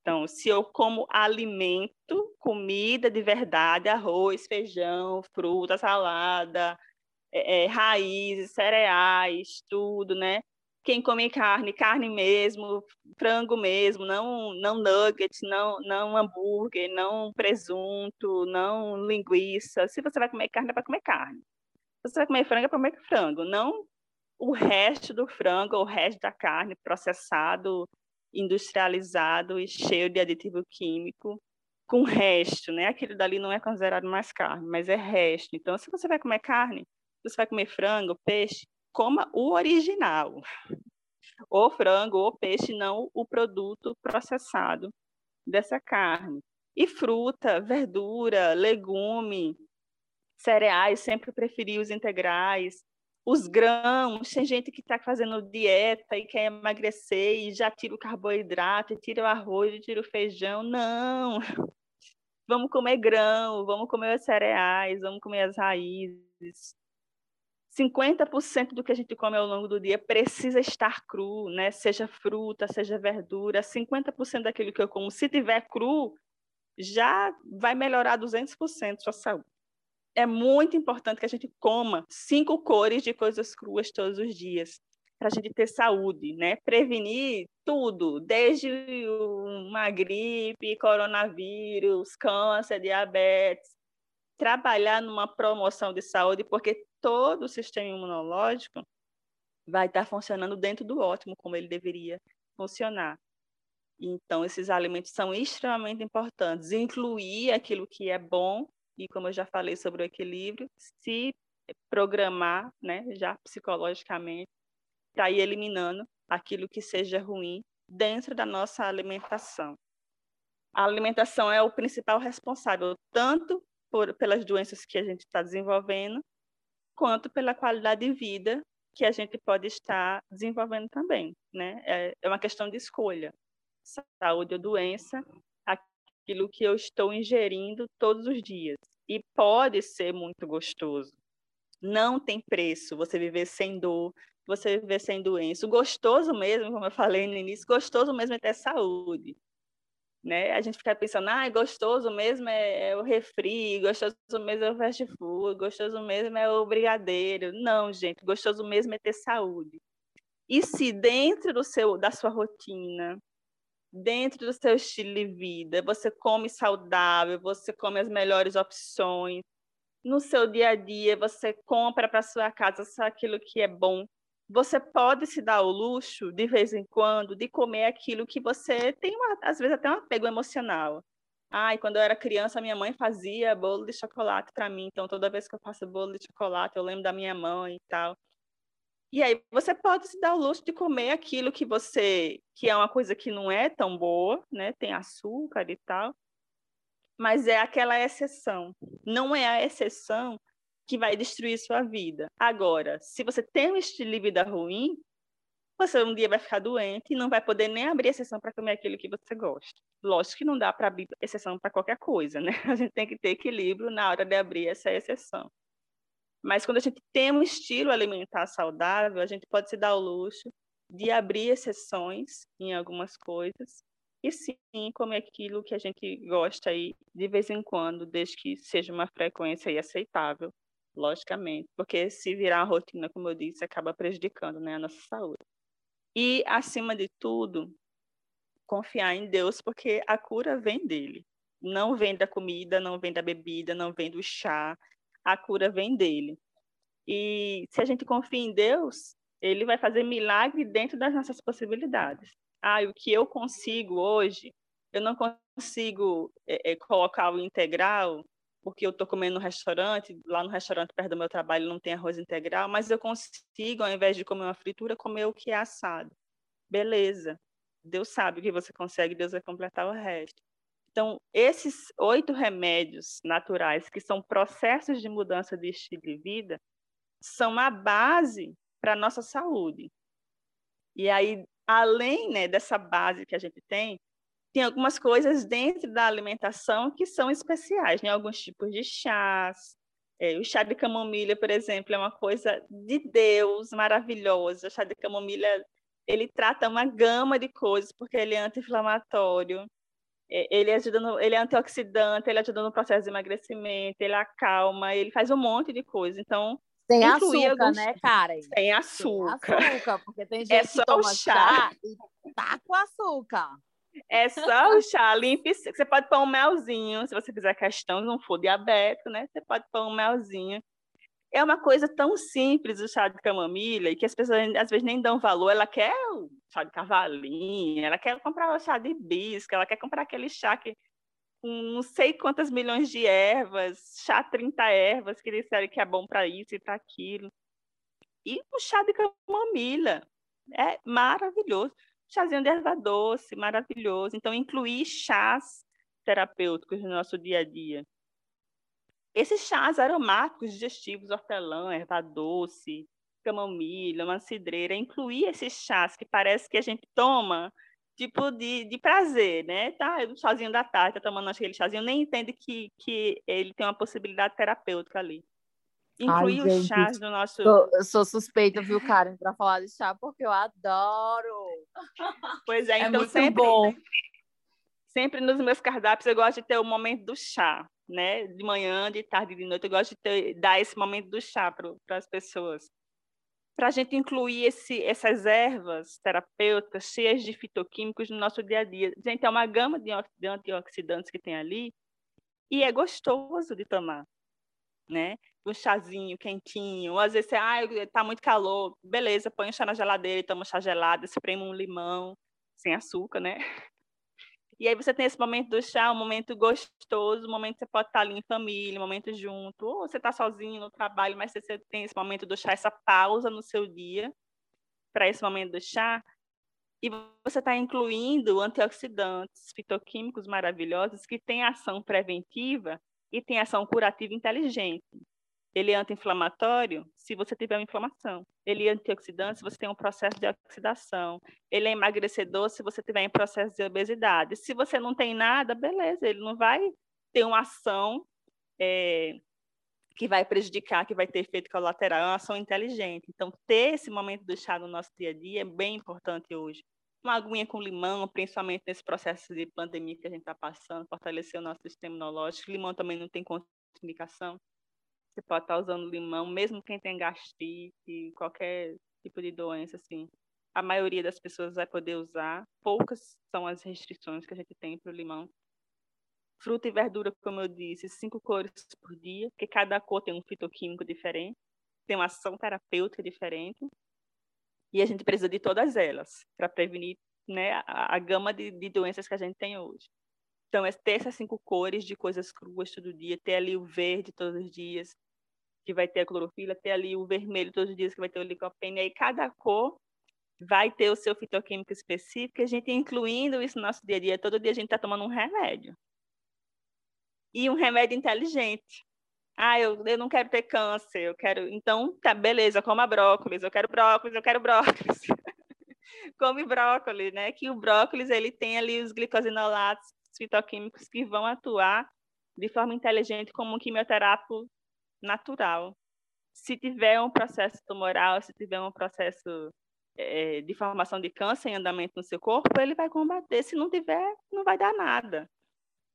Então, se eu como alimento, comida de verdade, arroz, feijão, fruta, salada, é, é, raízes, cereais, tudo, né? Quem come carne, carne mesmo, frango mesmo, não, não nuggets, não, não hambúrguer, não presunto, não linguiça. Se você vai comer carne, é para comer carne. Se você vai comer frango, é para comer frango. Não o resto do frango, o resto da carne processado, industrializado e cheio de aditivo químico, com resto, né? Aquilo dali não é considerado mais carne, mas é resto. Então, se você vai comer carne, você vai comer frango, peixe, coma o original. O frango ou peixe, não o produto processado dessa carne. E fruta, verdura, legume, cereais, sempre preferi os integrais, os grãos, tem gente que está fazendo dieta e quer emagrecer e já tira o carboidrato, tira o arroz, tira o feijão. Não! Vamos comer grão, vamos comer os cereais, vamos comer as raízes. 50% do que a gente come ao longo do dia precisa estar cru, né? Seja fruta, seja verdura. 50% daquilo que eu como, se tiver cru, já vai melhorar 200% a sua saúde é muito importante que a gente coma cinco cores de coisas cruas todos os dias, para a gente ter saúde, né? Prevenir tudo, desde uma gripe, coronavírus, câncer, diabetes. Trabalhar numa promoção de saúde, porque todo o sistema imunológico vai estar funcionando dentro do ótimo, como ele deveria funcionar. Então, esses alimentos são extremamente importantes. Incluir aquilo que é bom e como eu já falei sobre o equilíbrio, se programar, né, já psicologicamente, para ir eliminando aquilo que seja ruim dentro da nossa alimentação. A alimentação é o principal responsável tanto por, pelas doenças que a gente está desenvolvendo, quanto pela qualidade de vida que a gente pode estar desenvolvendo também, né? É, é uma questão de escolha, saúde ou doença, aquilo que eu estou ingerindo todos os dias. E pode ser muito gostoso. Não tem preço você viver sem dor, você viver sem doença. O gostoso mesmo, como eu falei no início, gostoso mesmo é ter saúde. Né? A gente fica pensando, ah, gostoso mesmo é, é, o refri, gostoso mesmo é o fast food, gostoso mesmo é o brigadeiro. Não, gente, gostoso mesmo é ter saúde. E se dentro do seu, da sua rotina, dentro do seu estilo de vida, você come saudável, você come as melhores opções, no seu dia a dia você compra para sua casa só aquilo que é bom. Você pode se dar o luxo, de vez em quando, de comer aquilo que você tem, uma, às vezes, até um apego emocional. Ai, quando eu era criança, minha mãe fazia bolo de chocolate para mim, então toda vez que eu faço bolo de chocolate, eu lembro da minha mãe e tal. E aí você pode se dar o luxo de comer aquilo que você, que é uma coisa que não é tão boa, né? Tem açúcar e tal, mas é aquela exceção. Não é a exceção que vai destruir sua vida. Agora, se você tem um estilo de vida ruim, você um dia vai ficar doente e não vai poder nem abrir exceção para comer aquilo que você gosta. Lógico que não dá para abrir exceção para qualquer coisa, né? A gente tem que ter equilíbrio na hora de abrir essa exceção. Mas quando a gente tem um estilo alimentar saudável, a gente pode se dar o luxo de abrir exceções em algumas coisas e sim comer aquilo que a gente gosta aí de vez em quando, desde que seja uma frequência aceitável, logicamente, porque se virar rotina, como eu disse, acaba prejudicando né, a nossa saúde. E, acima de tudo, confiar em Deus, porque a cura vem dele. Não vem da comida, não vem da bebida, não vem do chá, a cura vem dele. E se a gente confia em Deus, ele vai fazer milagre dentro das nossas possibilidades ah, o que eu consigo hoje, eu não consigo é, é, colocar o integral, porque eu estou comendo no restaurante, lá no restaurante perto do meu trabalho não tem arroz integral, mas eu consigo, ao invés de comer uma fritura, comer o que é assado. Beleza. Deus sabe o que você consegue, Deus vai completar o resto. Então, esses oito remédios naturais, que são processos de mudança de estilo de vida, são a base para a nossa saúde. E aí, além né, dessa base que a gente tem, tem algumas coisas dentro da alimentação que são especiais, né? Alguns tipos de chás. É, o chá de camomila, por exemplo, é uma coisa de Deus maravilhosa. O chá de camomila ele trata uma gama de coisas, porque ele é anti-inflamatório, é, ele ajuda no, ele é antioxidante, ele ajuda no processo de emagrecimento, ele acalma, ele faz um monte de coisa. Então, sem açúcar, alguns... né, Karen? Sem açúcar. Sem açúcar, porque tem é gente é só que toma chá. chá e tá com açúcar. É só o chá limpo. Você pode pôr um melzinho, se você fizer questão, não for diabético, né? Você pode pôr um melzinho. É uma coisa tão simples o chá de camomila e que as pessoas às vezes nem dão valor. Ela quer o chá de cavalinho, ela quer comprar o chá de bisca, ela quer comprar aquele chá que com não sei quantas milhões de ervas, chá 30 ervas, que disseram que é bom para isso e para aquilo. E o chá de camomila é maravilhoso. Chazinho de erva doce, maravilhoso. Então, incluir chás terapêuticos no nosso dia a dia. Esses chás aromáticos, digestivos, hortelã, erva doce, camomila, uma cidreira, incluir esses chás que parece que a gente toma tipo de, de prazer, né? Tá, o chazinho da tarde, tá tomando aquele chazinho, nem entende que, que ele tem uma possibilidade terapêutica ali. Incluir Ai, os chás do nosso. Sou, eu sou suspeita, viu, Karen, para falar de chá, porque eu adoro. Pois é, é então sempre, bom. sempre nos meus cardápios eu gosto de ter o momento do chá, né? De manhã, de tarde, de noite, eu gosto de ter, dar esse momento do chá para as pessoas para a gente incluir esse, essas ervas terapêuticas cheias de fitoquímicos no nosso dia a dia. Gente, é uma gama de antioxidantes que tem ali e é gostoso de tomar, né? Um chazinho quentinho, às vezes você, ah, tá muito calor, beleza, põe o chá na geladeira e toma um chá gelado, espreme um limão, sem açúcar, né? E aí você tem esse momento do chá, um momento gostoso, um momento que você pode estar ali em família, um momento junto, ou você está sozinho no trabalho, mas você tem esse momento do chá, essa pausa no seu dia para esse momento do chá, e você está incluindo antioxidantes, fitoquímicos maravilhosos que têm ação preventiva e têm ação curativa inteligente. Ele é anti-inflamatório se você tiver uma inflamação. Ele é antioxidante se você tem um processo de oxidação. Ele é emagrecedor se você tiver um processo de obesidade. Se você não tem nada, beleza, ele não vai ter uma ação é, que vai prejudicar, que vai ter efeito colateral, é uma ação inteligente. Então, ter esse momento do chá no nosso dia a dia é bem importante hoje. Uma aguinha com limão, principalmente nesse processo de pandemia que a gente está passando, fortalecer o nosso sistema imunológico. Limão também não tem contraindicação. Você pode estar tá usando limão, mesmo quem tem gastrite, qualquer tipo de doença, assim. A maioria das pessoas vai poder usar. Poucas são as restrições que a gente tem para o limão. Fruta e verdura, como eu disse, cinco cores por dia, porque cada cor tem um fitoquímico diferente, tem uma ação terapêutica diferente, e a gente precisa de todas elas para prevenir né, a, a gama de, de, doenças que a gente tem hoje. Então, é ter essas cinco cores de coisas cruas todo dia, ter ali o verde todos os dias, que vai ter a clorofila, ter ali o vermelho todos os dias, que vai ter o licopene, aí cada cor vai ter o seu fitoquímico específico, a gente incluindo isso no nosso dia a dia, todo dia a gente está tomando um remédio e um remédio inteligente. Ah, eu, eu não quero ter câncer, eu quero. Então, tá, beleza, coma brócolis, eu quero brócolis, eu quero brócolis. Come brócolis, né? Que o brócolis ele tem ali os glicosinolatos fitoquímicos que vão atuar de forma inteligente como um quimioterápico natural. Se tiver um processo tumoral, se tiver um processo é, de formação de câncer em andamento no seu corpo, ele vai combater. Se não tiver, não vai dar nada.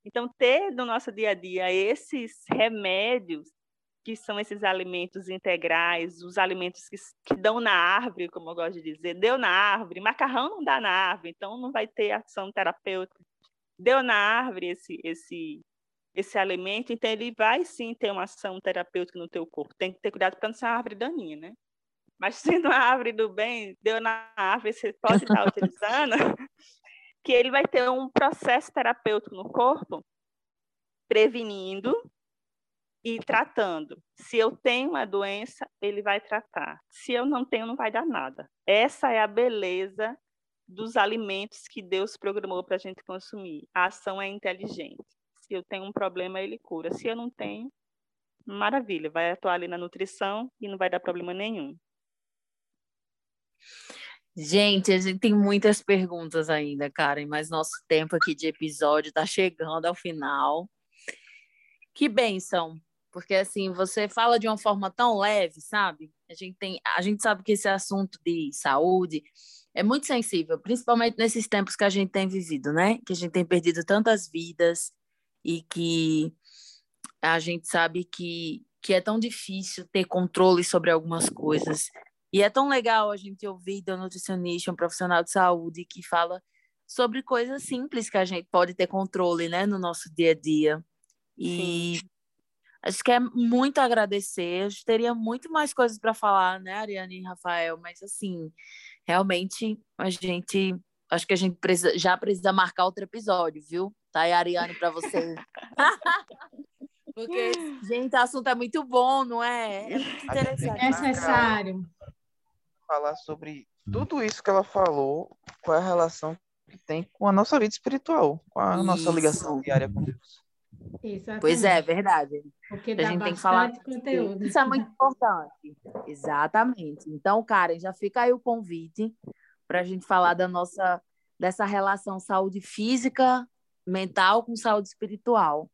Então, ter no nosso dia a dia esses remédios, que são esses alimentos integrais, os alimentos que, que dão na árvore, como eu gosto de dizer, deu na árvore, macarrão não dá na árvore, então não vai ter ação terapêutica. Deu na árvore esse, esse, esse alimento, então ele vai sim ter uma ação terapêutica no teu corpo. Tem que ter cuidado para não ser uma árvore daninha, né? Mas sendo uma árvore do bem, deu na árvore, você pode estar utilizando, que ele vai ter um processo terapêutico no corpo, prevenindo e tratando. Se eu tenho uma doença, ele vai tratar. Se eu não tenho, não vai dar nada. Essa é a beleza dos alimentos que Deus programou para a gente consumir. A ação é inteligente. Se eu tenho um problema, ele cura. Se eu não tenho, maravilha, vai atuar ali na nutrição e não vai dar problema nenhum. Gente, a gente tem muitas perguntas ainda, Karen, mas nosso tempo aqui de episódio está chegando ao final. Que benção, porque assim, você fala de uma forma tão leve, sabe? A gente tem, a gente sabe que esse assunto de saúde é muito sensível, principalmente nesses tempos que a gente tem vivido, né? Que a gente tem perdido tantas vidas e que a gente sabe que que é tão difícil ter controle sobre algumas coisas e é tão legal a gente ouvir do nutricionista, um profissional de saúde, que fala sobre coisas simples que a gente pode ter controle, né, no nosso dia a dia. E Sim. acho que é muito agradecer. A gente teria muito mais coisas para falar, né, Ariane e Rafael, mas assim, realmente a gente acho que a gente precisa, já precisa marcar outro episódio, viu? Tá aí, Ariane, para você. Porque, gente, o assunto é muito bom, não é? É muito interessante. É necessário falar sobre tudo isso que ela falou, qual é a relação que tem com a nossa vida espiritual, com a isso. nossa ligação diária com Deus. Exatamente. Pois é, verdade. Porque a gente tem que falar conteúdo. Isso é muito importante. Exatamente. Então, Karen, já fica aí o convite para a gente falar da nossa dessa relação saúde física, mental com saúde espiritual,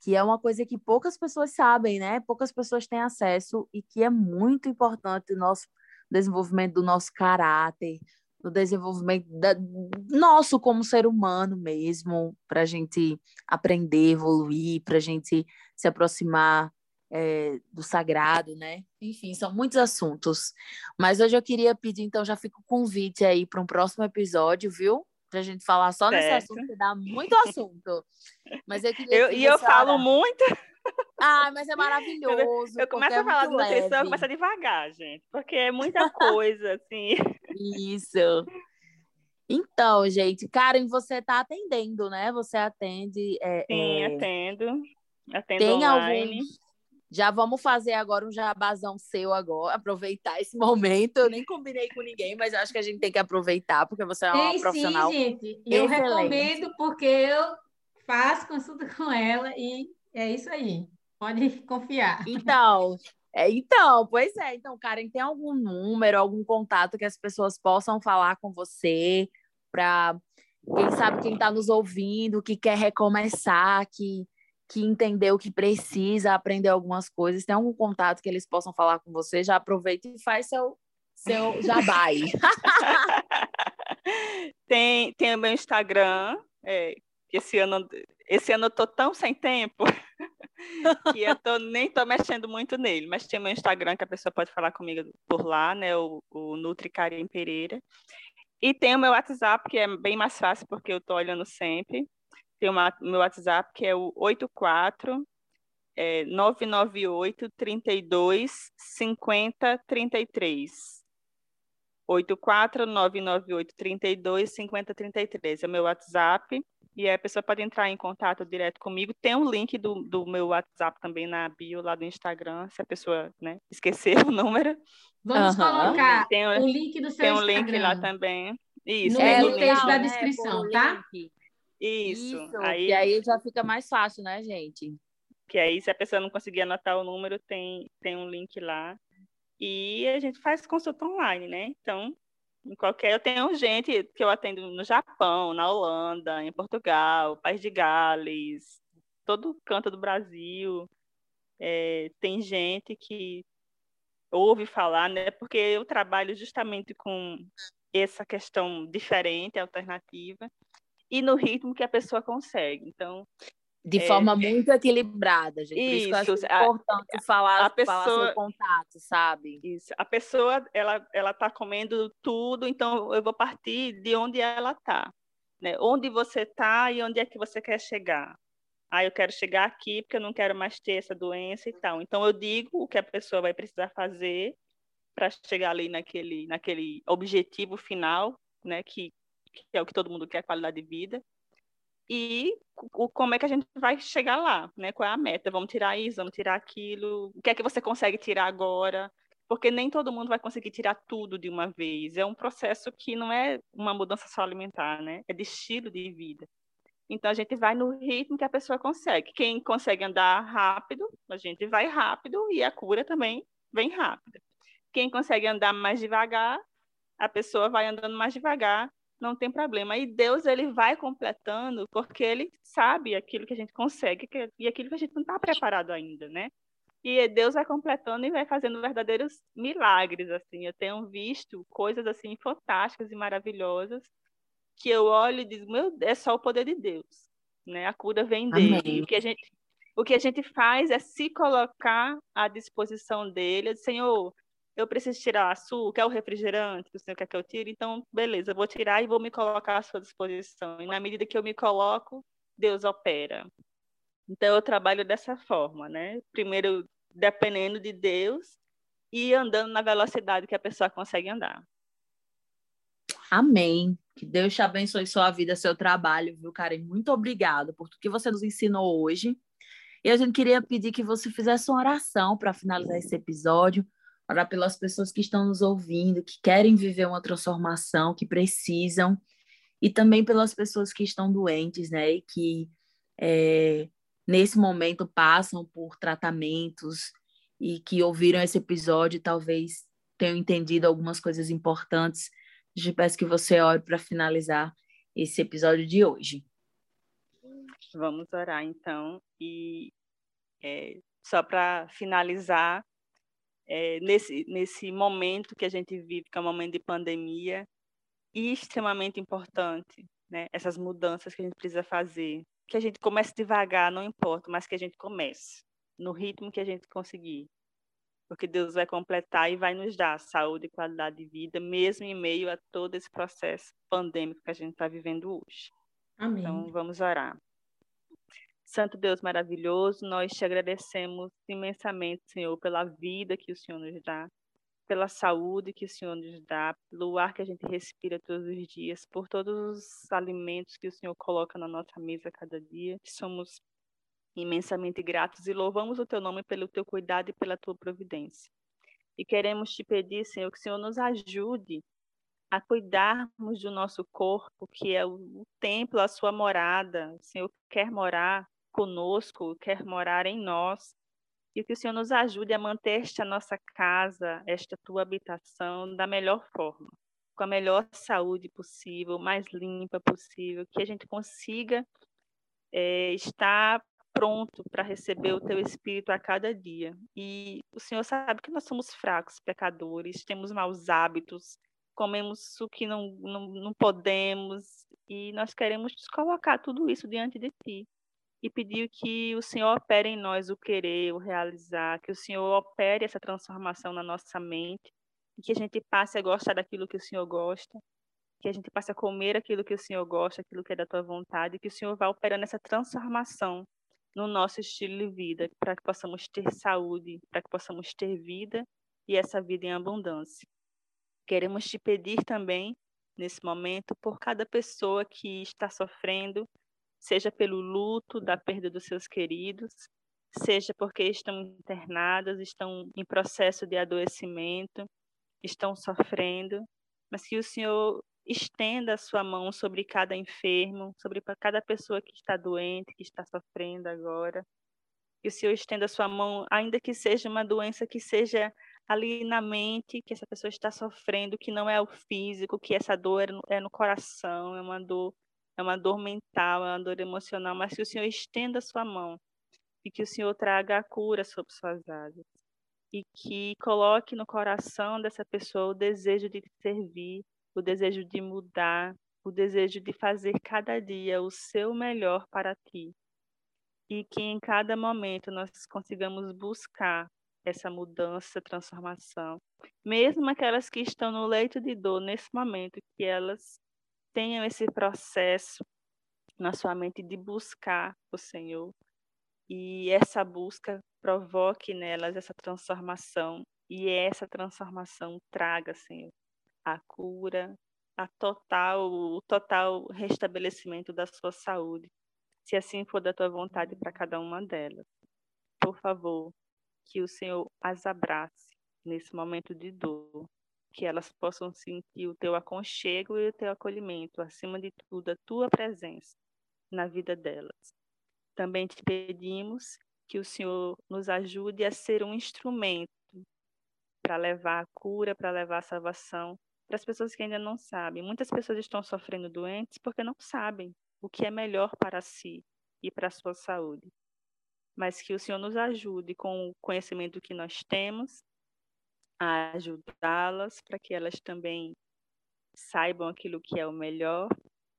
que é uma coisa que poucas pessoas sabem, né? Poucas pessoas têm acesso e que é muito importante o nosso desenvolvimento do nosso caráter, no desenvolvimento da, nosso como ser humano mesmo, para a gente aprender, evoluir, para a gente se aproximar é, do sagrado, né? Enfim, são muitos assuntos. Mas hoje eu queria pedir, então já fica o convite aí para um próximo episódio, viu? Para a gente falar só certo. nesse assunto, que dá muito assunto. Mas eu queria. Eu, e eu falo muito. Ah, mas é maravilhoso. Eu começo é a falar de nutrição, eu começo devagar, gente, porque é muita coisa, assim. Isso. Então, gente, Karen, você está atendendo, né? Você atende. É, Sim, é... atendo. Atendo Tem online. Alguns... Já vamos fazer agora um jabazão seu agora, aproveitar esse momento. Eu nem combinei com ninguém, mas eu acho que a gente tem que aproveitar, porque você é uma tem, profissional. Sim, gente. E eu recomendo porque eu faço consulta com ela e é isso aí. Pode confiar. Então, é, então, pois é. Então, Karen, tem algum número, algum contato que as pessoas possam falar com você para quem sabe quem está nos ouvindo, que quer recomeçar, que que entendeu que precisa aprender algumas coisas, tem algum contato que eles possam falar com você, já aproveita e faz seu, seu jabá aí. tem, tem o meu Instagram, é, esse ano, esse ano eu tô tão sem tempo que eu tô, nem tô mexendo muito nele, mas tem meu Instagram que a pessoa pode falar comigo por lá, né? O, o Nutri Karim Pereira. E tem o meu WhatsApp, que é bem mais fácil porque eu tô olhando sempre. Tem o meu WhatsApp, que é o 84 é, 998 32 50 33. 84 998 32 50 33 é o meu WhatsApp. E aí a pessoa pode entrar em contato direto comigo. Tem um link do, do meu WhatsApp também na bio lá do Instagram, se a pessoa né, esquecer o número. Vamos uhum. colocar tem o, o link do seu Tem um link lá também. Isso. No, é, no texto da descrição, né? tá? Isso. Isso. Aí... E aí já fica mais fácil, né, gente? Que aí, se a pessoa não conseguir anotar o número, tem, tem um link lá. E a gente faz consulta online, né? Então, em qualquer. Eu tenho gente que eu atendo no Japão, na Holanda, em Portugal, País de Gales, todo canto do Brasil. É, tem gente que ouve falar, né? Porque eu trabalho justamente com essa questão diferente, alternativa, e no ritmo que a pessoa consegue. Então, de é, forma muito equilibrada, gente. Isso, Por isso que eu acho importante a, falar, a pessoa, falar seu contato, sabe? Isso. A pessoa, ela, ela tá comendo tudo, então eu vou partir de onde ela tá. Né? Onde você tá e onde é que você quer chegar. Ah, eu quero chegar aqui porque eu não quero mais ter essa doença e tal. Então eu digo o que a pessoa vai precisar fazer para chegar ali naquele, naquele objetivo final, né? Que, que é o que todo mundo quer, qualidade de vida e o, como é que a gente vai chegar lá, né? Qual é a meta? Vamos tirar isso, vamos tirar aquilo. O que é que você consegue tirar agora? Porque nem todo mundo vai conseguir tirar tudo de uma vez. É um processo que não é uma mudança só alimentar, né? É de estilo de vida. Então a gente vai no ritmo que a pessoa consegue. Quem consegue andar rápido, a gente vai rápido e a cura também vem rápida. Quem consegue andar mais devagar, a pessoa vai andando mais devagar não tem problema. E Deus ele vai completando porque ele sabe aquilo que a gente consegue e aquilo que a gente não está preparado ainda, né? E Deus vai completando e vai fazendo verdadeiros milagres, assim. Eu tenho visto coisas assim fantásticas e maravilhosas que eu olho e digo, meu, é só o poder de Deus, né? A cura vem dele. Amém. O que a gente o que a gente faz é se colocar à disposição dele, Senhor, eu preciso tirar açúcar, é o refrigerante o senhor quer que eu tire, então, beleza, vou tirar e vou me colocar à sua disposição. E na medida que eu me coloco, Deus opera. Então, eu trabalho dessa forma, né? Primeiro, dependendo de Deus e andando na velocidade que a pessoa consegue andar. Amém. Que Deus te abençoe sua vida, seu trabalho, viu, Karen? Muito obrigado por tudo que você nos ensinou hoje. E a gente queria pedir que você fizesse uma oração para finalizar esse episódio orar pelas pessoas que estão nos ouvindo, que querem viver uma transformação, que precisam, e também pelas pessoas que estão doentes, né, e que é, nesse momento passam por tratamentos e que ouviram esse episódio talvez tenham entendido algumas coisas importantes. Eu peço que você ore para finalizar esse episódio de hoje. Vamos orar então e é, só para finalizar é, nesse, nesse momento que a gente vive, que é um momento de pandemia, e extremamente importante, né? essas mudanças que a gente precisa fazer. Que a gente comece devagar, não importa, mas que a gente comece no ritmo que a gente conseguir. Porque Deus vai completar e vai nos dar saúde e qualidade de vida, mesmo em meio a todo esse processo pandêmico que a gente está vivendo hoje. Amém. Então, vamos orar. Santo Deus maravilhoso, nós te agradecemos imensamente, Senhor, pela vida que o Senhor nos dá, pela saúde que o Senhor nos dá, pelo ar que a gente respira todos os dias, por todos os alimentos que o Senhor coloca na nossa mesa cada dia. Somos imensamente gratos e louvamos o teu nome pelo teu cuidado e pela tua providência. E queremos te pedir, Senhor, que o Senhor nos ajude a cuidarmos do nosso corpo, que é o templo, a sua morada. O Senhor quer morar conosco, quer morar em nós. E que o Senhor nos ajude a manter esta nossa casa, esta tua habitação, da melhor forma, com a melhor saúde possível, mais limpa possível, que a gente consiga é, estar pronto para receber o teu espírito a cada dia. E o Senhor sabe que nós somos fracos, pecadores, temos maus hábitos, comemos o que não, não, não podemos, e nós queremos colocar tudo isso diante de Ti e pedir que o Senhor opere em nós o querer, o realizar, que o Senhor opere essa transformação na nossa mente, e que a gente passe a gostar daquilo que o Senhor gosta, que a gente passe a comer aquilo que o Senhor gosta, aquilo que é da tua vontade, e que o Senhor vá operando essa transformação no nosso estilo de vida, para que possamos ter saúde, para que possamos ter vida e essa vida em abundância. Queremos te pedir também, nesse momento, por cada pessoa que está sofrendo, seja pelo luto da perda dos seus queridos, seja porque estão internadas, estão em processo de adoecimento, estão sofrendo, mas que o Senhor estenda a sua mão sobre cada enfermo, sobre cada pessoa que está doente, que está sofrendo agora. Que o Senhor estenda a sua mão, ainda que seja uma doença que seja ali na mente, que essa pessoa está sofrendo, que não é o físico, que essa dor é no, é coração, é uma dor, é uma dor mental, é uma dor emocional, mas que o Senhor estenda a sua mão e que o Senhor traga a cura sobre suas águas e que coloque no coração dessa pessoa o desejo de servir, o desejo de mudar, o desejo de fazer cada dia o seu melhor para ti. E que em cada momento nós consigamos buscar essa mudança, transformação. Mesmo aquelas que estão no leito de dor nesse momento, que elas tenham esse processo na sua mente de buscar o Senhor. E essa busca provoque nelas essa transformação. E essa transformação traga, Senhor, a cura, a total, o total restabelecimento da sua saúde, se assim for da tua vontade para cada uma delas. Por favor, que o Senhor as abrace nesse momento de dor, que elas possam sentir o teu aconchego e o teu acolhimento, acima de tudo, a tua presença na vida delas. Também te pedimos que o Senhor nos ajude a ser um instrumento para levar a cura, para levar a salvação para as pessoas que ainda não sabem. Muitas pessoas estão sofrendo doentes porque não sabem o que é melhor para si e para a sua saúde. Mas que o Senhor nos ajude com o conhecimento que nós temos a ajudá-las para que elas também saibam aquilo que é o melhor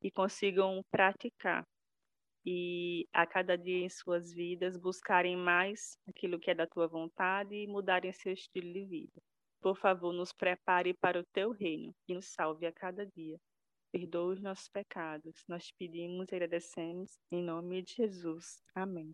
e consigam praticar. E a cada dia em suas vidas buscarem mais aquilo que é da tua vontade e mudarem seu estilo de vida. Por favor, nos prepare para o teu reino e nos salve a cada dia. Perdoa os nossos pecados. Nós pedimos e agradecemos em nome de Jesus. Amém.